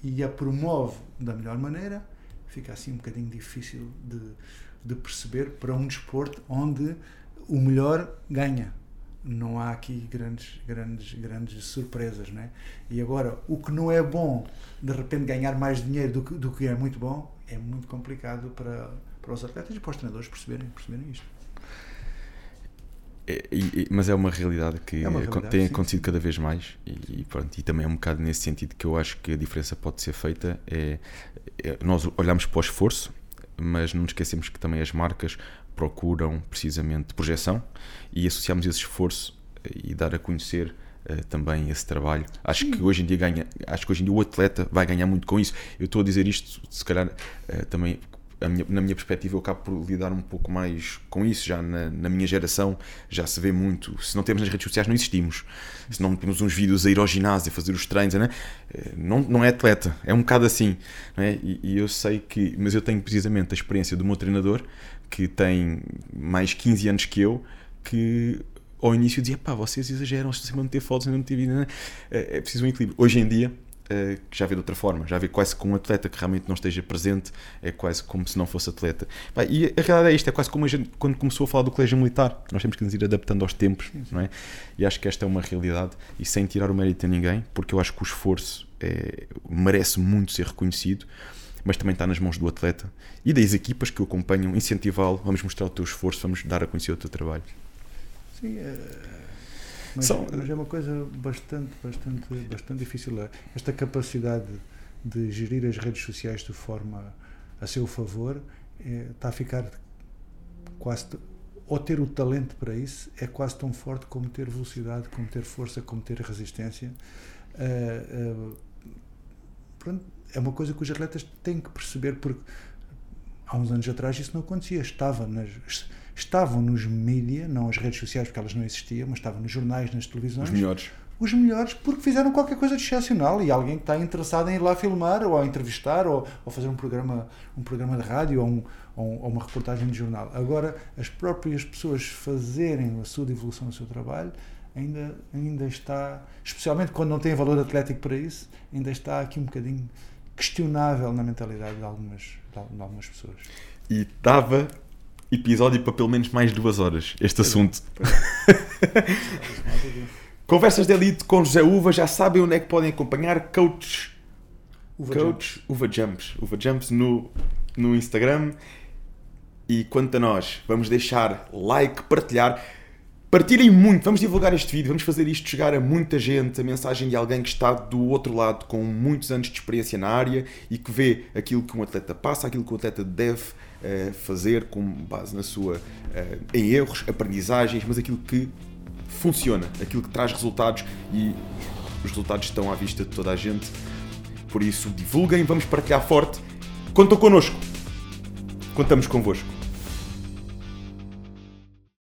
e a promove da melhor maneira, fica assim um bocadinho difícil de, de perceber para um desporto onde o melhor ganha. Não há aqui grandes, grandes, grandes surpresas, né? E agora, o que não é bom, de repente ganhar mais dinheiro do que, do que é muito bom, é muito complicado para, para os atletas e para os treinadores perceberem, perceberem isto. É, e, mas é uma realidade que é uma realidade, tem sim, acontecido sim. cada vez mais e, pronto, e também é um bocado nesse sentido que eu acho que a diferença pode ser feita é, é, nós olhamos para o esforço mas não nos esquecemos que também as marcas procuram precisamente projeção e associamos esse esforço e dar a conhecer uh, também esse trabalho. Acho Sim. que hoje em dia ganha, acho que hoje em dia o atleta vai ganhar muito com isso. Eu estou a dizer isto, se calhar uh, também minha, na minha perspectiva, eu acabo por lidar um pouco mais com isso. Já na, na, minha geração já se vê muito. Se não temos nas redes sociais, não existimos. Se não temos uns vídeos a ir ao ginásio, a fazer os treinos, né? não, não é atleta. É um bocado assim. Né? E, e, eu sei que. Mas eu tenho precisamente a experiência do meu treinador, que tem mais 15 anos que eu, que ao início dizia: pá, vocês exageram, sempre a meter fotos, não meter vida. Né? É, é preciso um equilíbrio. Hoje em dia eh, que já vê de outra forma, já vê quase como um atleta que realmente não esteja presente, é quase como se não fosse atleta. e a realidade é isto, é quase como a gente, quando começou a falar do colégio militar, nós temos que nos ir adaptando aos tempos, não é? E acho que esta é uma realidade, e sem tirar o mérito a ninguém, porque eu acho que o esforço é, merece muito ser reconhecido, mas também está nas mãos do atleta e das equipas que o acompanham, incentivá-lo, vamos mostrar o teu esforço, vamos dar a conhecer o teu trabalho. Sim, é mas, São... mas é uma coisa bastante, bastante, bastante difícil. Esta capacidade de gerir as redes sociais de forma a seu favor é, está a ficar quase ou ter o talento para isso é quase tão forte como ter velocidade, como ter força, como ter resistência. Uh, uh, pronto, é uma coisa que os atletas têm que perceber porque há uns anos atrás isso não acontecia. Estava nas estavam nos mídia, não as redes sociais, porque elas não existiam, mas estavam nos jornais, nas televisões. Os melhores. Os melhores, porque fizeram qualquer coisa de excepcional e alguém que está interessado em ir lá filmar, ou a entrevistar, ou, ou fazer um programa, um programa de rádio, ou, um, ou, uma reportagem de jornal. Agora, as próprias pessoas fazerem a sua divulgação do seu trabalho, ainda, ainda está, especialmente quando não tem valor atlético para isso, ainda está aqui um bocadinho questionável na mentalidade de algumas, de algumas pessoas. E dava episódio para pelo menos mais duas horas este é, assunto. É. Conversas de Elite com José Uva, já sabem onde é que podem acompanhar Coach Uva Coach Jumps. Uva Jumps, Uva Jumps no, no Instagram. E quanto a nós, vamos deixar like, partilhar. Partilhem muito, vamos divulgar este vídeo, vamos fazer isto chegar a muita gente, a mensagem de alguém que está do outro lado com muitos anos de experiência na área e que vê aquilo que um atleta passa, aquilo que um atleta deve fazer com base na sua uh, em erros, aprendizagens, mas aquilo que funciona, aquilo que traz resultados e os resultados estão à vista de toda a gente. Por isso, divulguem, vamos partilhar forte. Contam connosco. Contamos convosco.